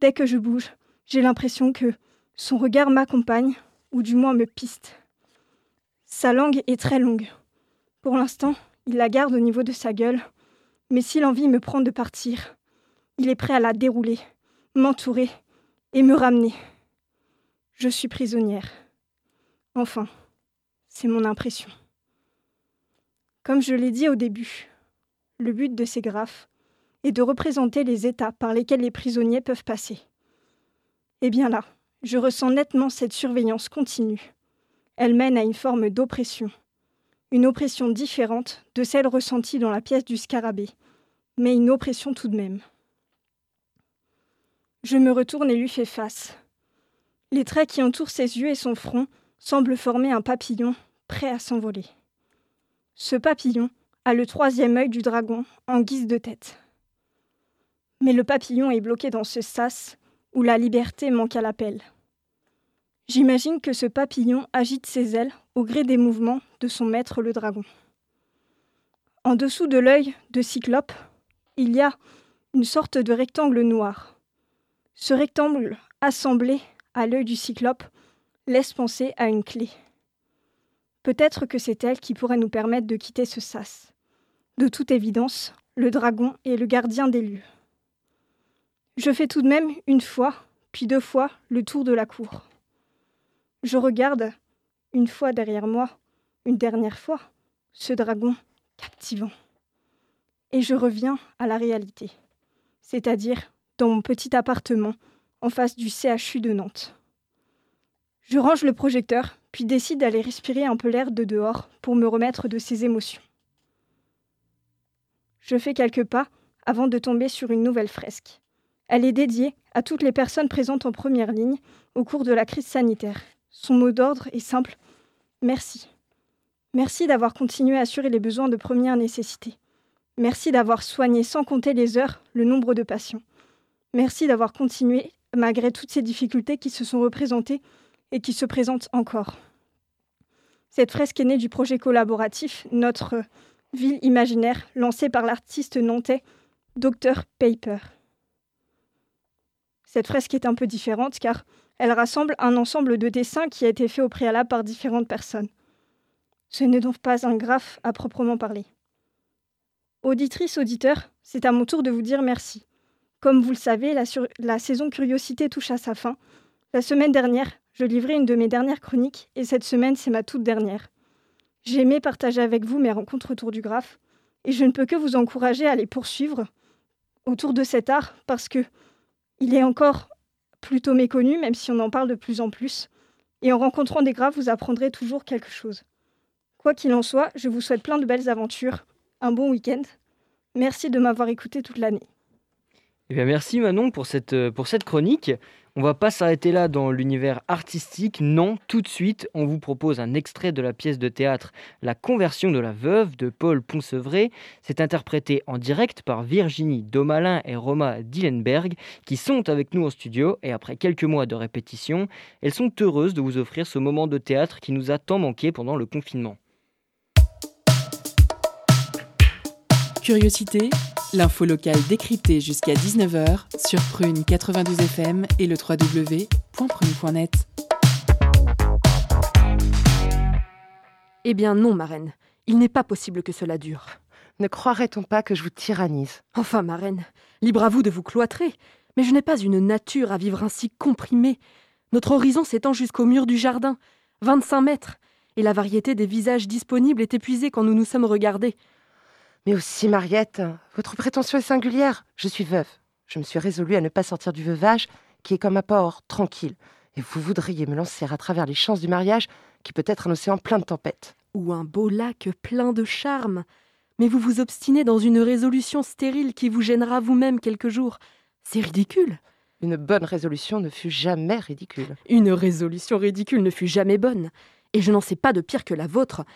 Dès que je bouge, j'ai l'impression que son regard m'accompagne, ou du moins me piste. Sa langue est très longue. Pour l'instant, il la garde au niveau de sa gueule, mais si l'envie me prend de partir, il est prêt à la dérouler, m'entourer et me ramener. Je suis prisonnière. Enfin, c'est mon impression. Comme je l'ai dit au début, le but de ces graphes est de représenter les états par lesquels les prisonniers peuvent passer. Eh bien là, je ressens nettement cette surveillance continue. Elle mène à une forme d'oppression, une oppression différente de celle ressentie dans la pièce du scarabée, mais une oppression tout de même. Je me retourne et lui fais face. Les traits qui entourent ses yeux et son front semblent former un papillon prêt à s'envoler. Ce papillon a le troisième œil du dragon en guise de tête. Mais le papillon est bloqué dans ce sas où la liberté manque à l'appel. J'imagine que ce papillon agite ses ailes au gré des mouvements de son maître le dragon. En dessous de l'œil de Cyclope, il y a une sorte de rectangle noir. Ce rectangle assemblé à l'œil du Cyclope laisse penser à une clé. Peut-être que c'est elle qui pourrait nous permettre de quitter ce sas. De toute évidence, le dragon est le gardien des lieux. Je fais tout de même une fois, puis deux fois, le tour de la cour. Je regarde, une fois derrière moi, une dernière fois, ce dragon captivant. Et je reviens à la réalité, c'est-à-dire dans mon petit appartement en face du CHU de Nantes. Je range le projecteur, puis décide d'aller respirer un peu l'air de dehors pour me remettre de ces émotions. Je fais quelques pas avant de tomber sur une nouvelle fresque. Elle est dédiée à toutes les personnes présentes en première ligne au cours de la crise sanitaire. Son mot d'ordre est simple Merci. Merci d'avoir continué à assurer les besoins de première nécessité. Merci d'avoir soigné sans compter les heures le nombre de patients. Merci d'avoir continué malgré toutes ces difficultés qui se sont représentées et qui se présentent encore. Cette fresque est née du projet collaboratif Notre ville imaginaire lancé par l'artiste nantais Dr Paper. Cette fresque est un peu différente car elle rassemble un ensemble de dessins qui a été fait au préalable par différentes personnes. Ce n'est donc pas un graphe à proprement parler. Auditrice, auditeur, c'est à mon tour de vous dire merci. Comme vous le savez, la, saison Curiosité touche à sa fin. La semaine dernière, je livrais une de mes dernières chroniques et cette semaine, c'est ma toute dernière. J'ai aimé partager avec vous mes rencontres autour du graphe et je ne peux que vous encourager à les poursuivre autour de cet art parce que il est encore plutôt méconnu, même si on en parle de plus en plus. Et en rencontrant des graphes, vous apprendrez toujours quelque chose. Quoi qu'il en soit, je vous souhaite plein de belles aventures, un bon week-end. Merci de m'avoir écouté toute l'année. Eh bien, merci Manon pour cette, euh, pour cette chronique. On va pas s'arrêter là dans l'univers artistique, non, tout de suite, on vous propose un extrait de la pièce de théâtre La conversion de la veuve de Paul Poncevray. C'est interprété en direct par Virginie Domalin et Roma Dillenberg qui sont avec nous en studio et après quelques mois de répétition, elles sont heureuses de vous offrir ce moment de théâtre qui nous a tant manqué pendant le confinement. Curiosité, l'info locale décryptée jusqu'à 19h sur Prune 92 FM et le www.prune.net. Eh bien non, marraine, il n'est pas possible que cela dure. Ne croirait-on pas que je vous tyrannise? Enfin, marraine, libre à vous de vous cloîtrer, mais je n'ai pas une nature à vivre ainsi comprimée. Notre horizon s'étend jusqu'au mur du jardin, 25 mètres, et la variété des visages disponibles est épuisée quand nous nous sommes regardés. Mais aussi, Mariette, votre prétention est singulière. Je suis veuve. Je me suis résolue à ne pas sortir du veuvage, qui est comme un port tranquille. Et vous voudriez me lancer à travers les chances du mariage, qui peut être un océan plein de tempêtes. Ou un beau lac plein de charme. Mais vous vous obstinez dans une résolution stérile qui vous gênera vous-même quelques jours. C'est ridicule. Une bonne résolution ne fut jamais ridicule. Une résolution ridicule ne fut jamais bonne. Et je n'en sais pas de pire que la vôtre.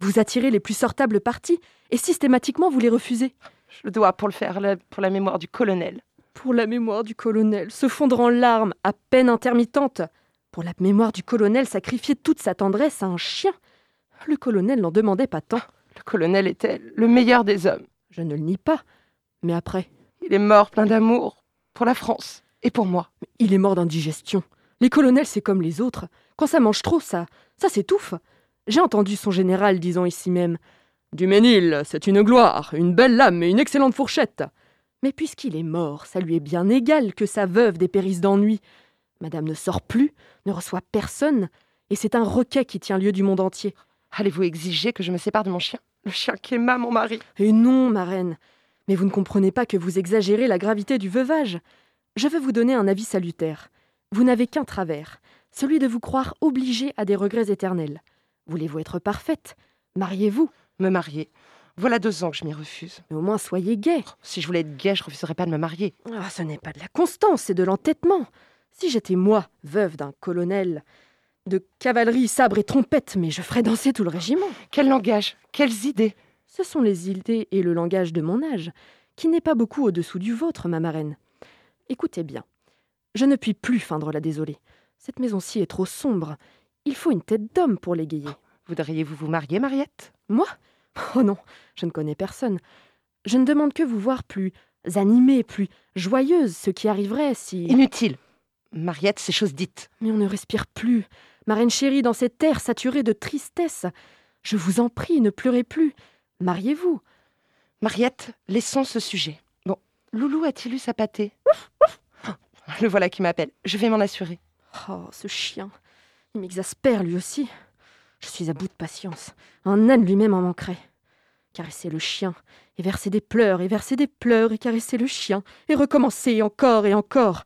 Vous attirez les plus sortables parties et systématiquement vous les refusez. Je le dois pour le faire, pour la mémoire du colonel. Pour la mémoire du colonel, se fondre en larmes, à peine intermittentes. Pour la mémoire du colonel, sacrifier toute sa tendresse à un chien. Le colonel n'en demandait pas tant. Le colonel était le meilleur des hommes. Je ne le nie pas. Mais après Il est mort plein d'amour. Pour la France. Et pour moi. Il est mort d'indigestion. Les colonels, c'est comme les autres. Quand ça mange trop, ça, ça s'étouffe. J'ai entendu son général disant ici même Du Ménil, c'est une gloire, une belle lame et une excellente fourchette. Mais puisqu'il est mort, ça lui est bien égal que sa veuve dépérisse d'ennui. Madame ne sort plus, ne reçoit personne, et c'est un requet qui tient lieu du monde entier. Allez-vous exiger que je me sépare de mon chien Le chien qui aima mon mari? Et non, ma reine. Mais vous ne comprenez pas que vous exagérez la gravité du veuvage. Je veux vous donner un avis salutaire. Vous n'avez qu'un travers, celui de vous croire obligé à des regrets éternels. Voulez-vous être parfaite? Mariez-vous? Me marier. Voilà deux ans que je m'y refuse. Mais au moins soyez gai. Si je voulais être gai, je refuserais pas de me marier. Ah, ce n'est pas de la constance, c'est de l'entêtement. Si j'étais moi, veuve d'un colonel, de cavalerie, sabre et trompette, mais je ferais danser tout le régiment. Quel langage? Quelles idées? Ce sont les idées et le langage de mon âge, qui n'est pas beaucoup au-dessous du vôtre, ma marraine. Écoutez bien. Je ne puis plus feindre la désolée. Cette maison-ci est trop sombre. Il faut une tête d'homme pour l'égayer. Voudriez-vous vous marier, Mariette? Moi? Oh non, je ne connais personne. Je ne demande que vous voir plus animée, plus joyeuse, ce qui arriverait si... Inutile. Mariette, c'est chose dite. Mais on ne respire plus. Ma reine chérie, dans cette terre saturée de tristesse. Je vous en prie, ne pleurez plus. Mariez-vous? Mariette, laissons ce sujet. Bon, Loulou a-t-il eu sa pâtée? Le voilà qui m'appelle. Je vais m'en assurer. Oh, ce chien. Il m'exaspère lui aussi. Je suis à bout de patience. Un âne lui-même en manquerait. Caresser le chien, et verser des pleurs, et verser des pleurs, et caresser le chien, et recommencer encore et encore.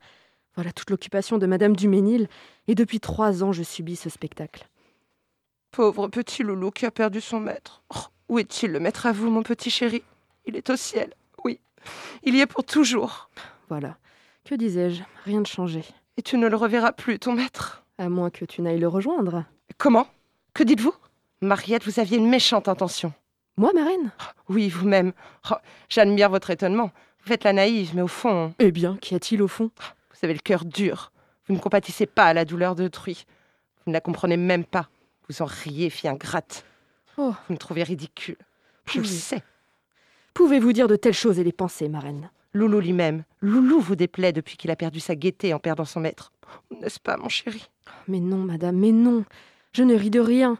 Voilà toute l'occupation de Madame Duménil, et depuis trois ans je subis ce spectacle. Pauvre petit loulou qui a perdu son maître. Oh, où est-il le maître à vous, mon petit chéri? Il est au ciel, oui. Il y est pour toujours. Voilà. Que disais-je? Rien de changé. Et tu ne le reverras plus, ton maître À moins que tu n'ailles le rejoindre. Comment? Que dites-vous? Mariette, vous aviez une méchante intention. Moi, ma reine? Oui, vous-même. Oh, J'admire votre étonnement. Vous faites la naïve, mais au fond. Eh bien, qu'y a-t-il au fond? Vous avez le cœur dur. Vous ne compatissez pas à la douleur d'autrui. Vous ne la comprenez même pas. Vous en riez, fille ingrate. Oh. Vous me trouvez ridicule. Je le sais. Pouvez-vous dire de telles choses et les penser, ma reine? Loulou lui-même. Loulou vous déplaît depuis qu'il a perdu sa gaieté en perdant son maître. N'est-ce pas, mon chéri? Mais non, madame, mais non. Je ne ris de rien.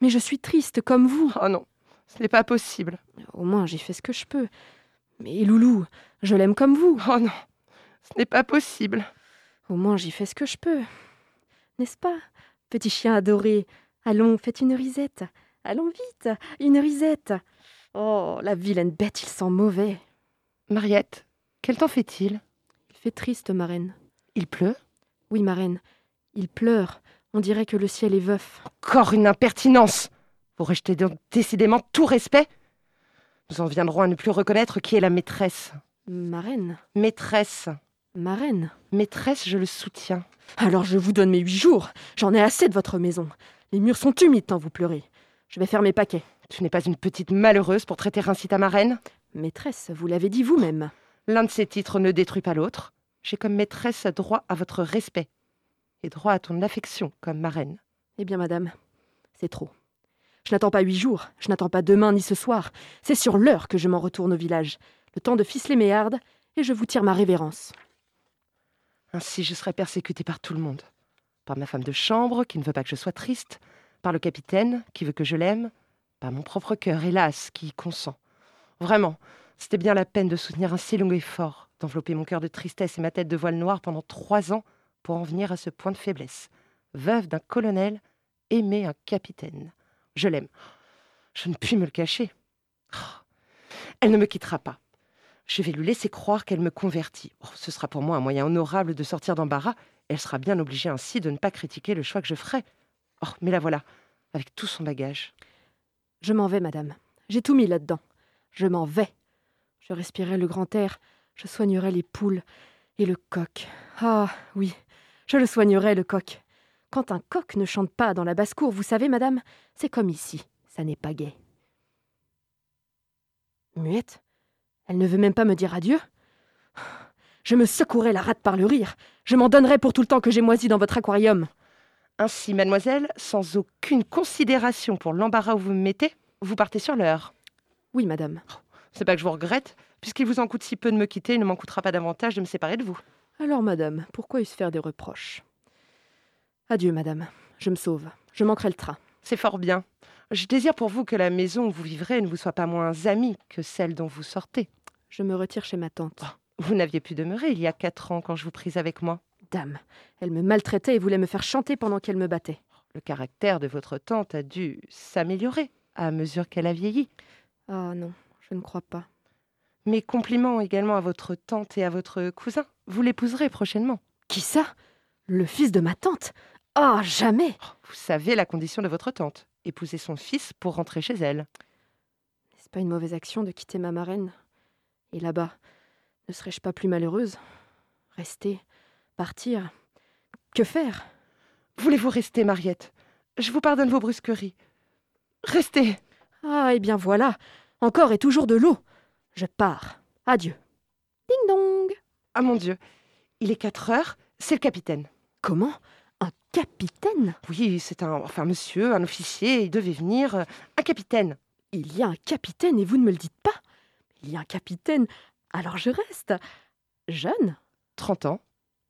Mais je suis triste comme vous. Oh non, ce n'est pas possible. Au moins, j'ai fait ce que je peux. Mais Loulou, je l'aime comme vous. Oh non, ce n'est pas possible. Au moins, j'y fais ce que je peux. N'est-ce pas, petit chien adoré? Allons, faites une risette. Allons vite, une risette. Oh, la vilaine bête, il sent mauvais. Mariette, quel temps fait-il? Il fait triste, ma reine. Il pleut? Oui, ma reine. Il pleure. On dirait que le ciel est veuf. Encore une impertinence Vous rejetez donc décidément tout respect? Nous en viendrons à ne plus reconnaître qui est la maîtresse. Ma reine Maîtresse. Ma reine Maîtresse, je le soutiens. Alors je vous donne mes huit jours. J'en ai assez de votre maison. Les murs sont humides tant vous pleurez. Je vais faire mes paquets. Tu n'es pas une petite malheureuse pour traiter ainsi ta marraine? Maîtresse, vous l'avez dit vous-même. L'un de ces titres ne détruit pas l'autre. J'ai comme maîtresse droit à votre respect et droit à ton affection comme marraine. Eh bien, madame, c'est trop. Je n'attends pas huit jours, je n'attends pas demain ni ce soir. C'est sur l'heure que je m'en retourne au village. Le temps de ficeler mes hardes, et je vous tire ma révérence. Ainsi, je serai persécutée par tout le monde. Par ma femme de chambre, qui ne veut pas que je sois triste, par le capitaine, qui veut que je l'aime, par mon propre cœur, hélas, qui y consent. Vraiment, c'était bien la peine de soutenir un si long effort, d'envelopper mon cœur de tristesse et ma tête de voile noir pendant trois ans pour en venir à ce point de faiblesse. Veuve d'un colonel, aimer un capitaine. Je l'aime. Je ne puis me le cacher. Oh, Elle ne me quittera pas. Je vais lui laisser croire qu'elle me convertit. Oh, ce sera pour moi un moyen honorable de sortir d'embarras. Elle sera bien obligée ainsi de ne pas critiquer le choix que je ferai. Oh, mais la voilà, avec tout son bagage. Je m'en vais, madame. J'ai tout mis là-dedans. Je m'en vais. Je respirerai le grand air, je soignerai les poules et le coq. Ah oui, je le soignerai, le coq. Quand un coq ne chante pas dans la basse-cour, vous savez, madame, c'est comme ici, ça n'est pas gai. Muette Elle ne veut même pas me dire adieu Je me secouerai la rate par le rire. Je m'en donnerai pour tout le temps que j'ai moisi dans votre aquarium. Ainsi, mademoiselle, sans aucune considération pour l'embarras où vous me mettez, vous partez sur l'heure. Oui, madame. C'est pas que je vous regrette, puisqu'il vous en coûte si peu de me quitter, il ne m'en coûtera pas davantage de me séparer de vous. Alors, madame, pourquoi se faire des reproches? Adieu, madame. Je me sauve. Je manquerai le train. C'est fort bien. Je désire pour vous que la maison où vous vivrez ne vous soit pas moins amie que celle dont vous sortez. Je me retire chez ma tante. Vous n'aviez pu demeurer il y a quatre ans quand je vous pris avec moi. Dame, elle me maltraitait et voulait me faire chanter pendant qu'elle me battait. Le caractère de votre tante a dû s'améliorer à mesure qu'elle a vieilli. Ah non, je ne crois pas. Mes compliments également à votre tante et à votre cousin. Vous l'épouserez prochainement. Qui ça? Le fils de ma tante? Ah, jamais Vous savez la condition de votre tante. Épouser son fils pour rentrer chez elle. N'est-ce pas une mauvaise action de quitter ma marraine? Et là-bas, ne serais-je pas plus malheureuse? Rester Partir Que faire? Voulez-vous rester, Mariette? Je vous pardonne vos brusqueries. Restez Ah, eh bien voilà Encore et toujours de l'eau Je pars. Adieu. Ding dong Ah mon Dieu Il est quatre heures, c'est le capitaine. Comment? Un capitaine? Oui, c'est un, enfin, monsieur, un officier, il devait venir. euh, un capitaine. Il y a un capitaine et vous ne me le dites pas Il y a un capitaine, alors je reste. Jeune 30 ans,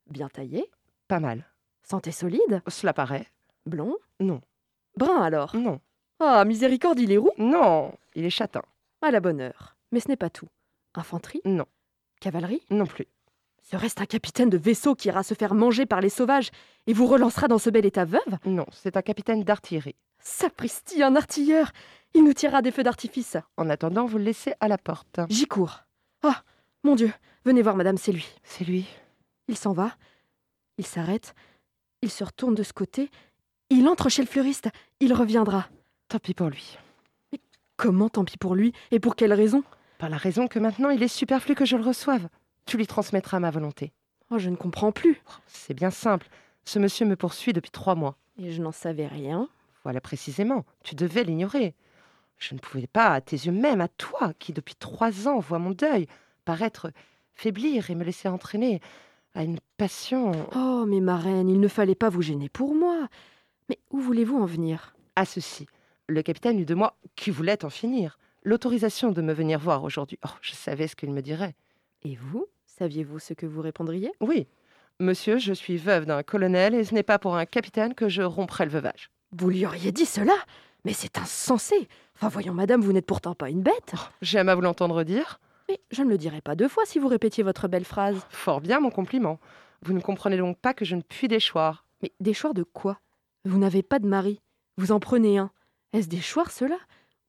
Bien taillé pas mal. Santé solide Cela paraît. Blond Non. Brun alors? Non. Ah, miséricorde, il est roux? Non, il est châtain. À la bonne heure. Mais ce n'est pas tout. Infanterie? Non. Cavalerie? Non plus. Ce reste un capitaine de vaisseau qui ira se faire manger par les sauvages et vous relancera dans ce bel état veuve? Non, c'est un capitaine d'artillerie. Sapristi, un artilleur Il nous tirera des feux d'artifice. En attendant, vous le laissez à la porte. J'y cours. Ah, mon Dieu, venez voir, madame, c'est lui. C'est lui. Il s'en va. Il s'arrête. Il se retourne de ce côté. Il entre chez le fleuriste. Il reviendra. Tant pis pour lui. Comment tant pis pour lui Et pour quelle raison? Par la raison que maintenant il est superflu que je le reçoive. Tu lui transmettras ma volonté. Oh, je ne comprends plus. C'est bien simple. Ce monsieur me poursuit depuis trois mois. Et je n'en savais rien. Voilà précisément. Tu devais l'ignorer. Je ne pouvais pas, à tes yeux même, à toi, qui depuis trois ans vois mon deuil, paraître faiblir et me laisser entraîner à une passion. Oh, mais ma reine, il ne fallait pas vous gêner pour moi. Mais où voulez-vous en venir? À ceci. Le capitaine eut de moi, qui voulait en finir, l'autorisation de me venir voir aujourd'hui. Oh, je savais ce qu'il me dirait. Et vous Saviez-vous ce que vous répondriez? Oui. Monsieur, je suis veuve d'un colonel et ce n'est pas pour un capitaine que je romprai le veuvage. Vous lui auriez dit cela? Mais c'est insensé. Enfin, voyons, madame, vous n'êtes pourtant pas une bête. J'aime à vous l'entendre dire. Mais je ne le dirai pas deux fois si vous répétiez votre belle phrase. Fort bien, mon compliment. Vous ne comprenez donc pas que je ne puis déchoir. Mais déchoir de quoi? Vous n'avez pas de mari. Vous en prenez un. Est-ce déchoir cela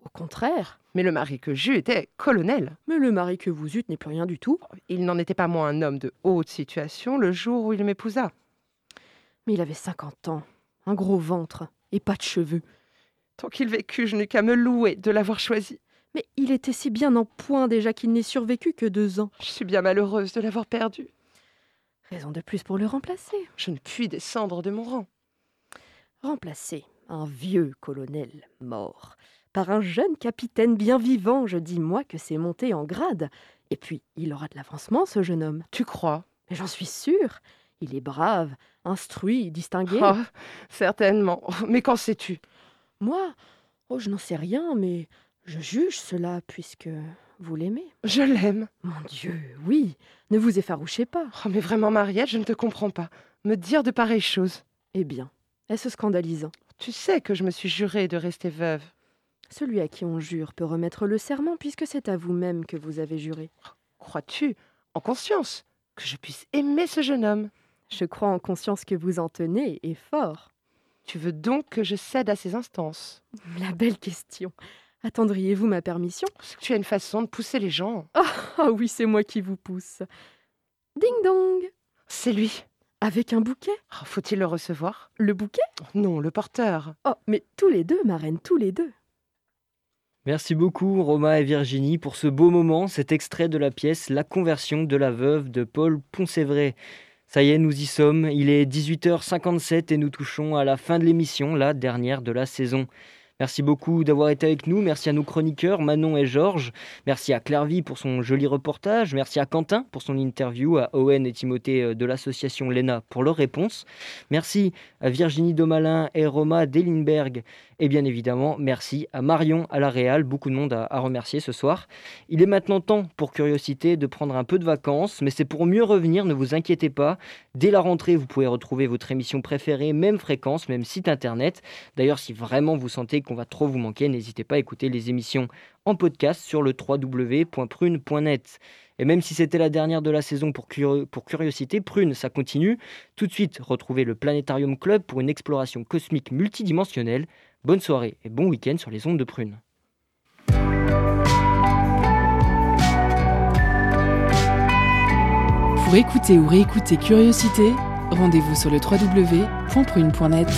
Au contraire. Mais le mari que j'eus était colonel. Mais le mari que vous eûtes n'est plus rien du tout. Il n'en était pas moins un homme de haute situation le jour où il m'épousa. Mais il avait 50 ans, un gros ventre et pas de cheveux. Tant qu'il vécut, je n'eus qu'à me louer de l'avoir choisi. Mais il était si bien en point déjà qu'il n'est survécu que deux ans. Je suis bien malheureuse de l'avoir perdu. Raison de plus pour le remplacer. Je ne puis descendre de mon rang. Remplacer un vieux colonel mort par un jeune capitaine bien vivant, je dis moi que c'est monté en grade. Et puis, il aura de l'avancement, ce jeune homme. Tu crois? Mais j'en suis sûre. Il est brave, instruit, distingué. Oh, certainement. Mais qu'en sais-tu? Moi Oh, je n'en sais rien, mais je juge cela puisque vous l'aimez. Je l'aime. Mon Dieu, oui. Ne vous effarouchez pas. Oh, mais vraiment, Mariette, je ne te comprends pas. Me dire de pareilles choses. Eh bien, est-ce scandalisant? Tu sais que je me suis jurée de rester veuve. Celui à qui on jure peut remettre le serment puisque c'est à vous-même que vous avez juré. Crois-tu, en conscience, que je puisse aimer ce jeune homme? Je crois en conscience que vous en tenez, et fort. Tu veux donc que je cède à ses instances? La belle question. Attendriez-vous ma permission? Tu as une façon de pousser les gens. Ah oh, oui, c'est moi qui vous pousse. Ding dong C'est lui. Avec un bouquet? Oh, Faut-il le recevoir? Le bouquet? Non, le porteur. Oh, mais tous les deux, ma reine, tous les deux. Merci beaucoup Roma et Virginie pour ce beau moment, cet extrait de la pièce La conversion de la veuve de Paul Ponsévray. Ça y est, nous y sommes, il est 18h57 et nous touchons à la fin de l'émission, la dernière de la saison. Merci beaucoup d'avoir été avec nous. Merci à nos chroniqueurs Manon et Georges. Merci à Clairvy pour son joli reportage. Merci à Quentin pour son interview, à Owen et Timothée de l'association Lena pour leurs réponses. Merci à Virginie Domalin et Roma Delinberg. Et bien évidemment, merci à Marion à la Réal. Beaucoup de monde à, remercier ce soir. Il est maintenant temps pour Curiosité de prendre un peu de vacances, mais c'est pour mieux revenir, ne vous inquiétez pas. Dès la rentrée, vous pouvez retrouver votre émission préférée, même fréquence, même site internet. D'ailleurs, si vraiment vous sentez qu'on va trop vous manquer, n'hésitez pas à écouter les émissions en podcast sur le www.prune.net. Et même si c'était la dernière de la saison pour, pour Curiosité, Prune, ça continue. Tout de suite, retrouvez le Planétarium Club pour une exploration cosmique multidimensionnelle. Bonne soirée et bon week-end sur les ondes de Prune. Pour écouter ou réécouter Curiosité, rendez-vous sur le www.prune.net.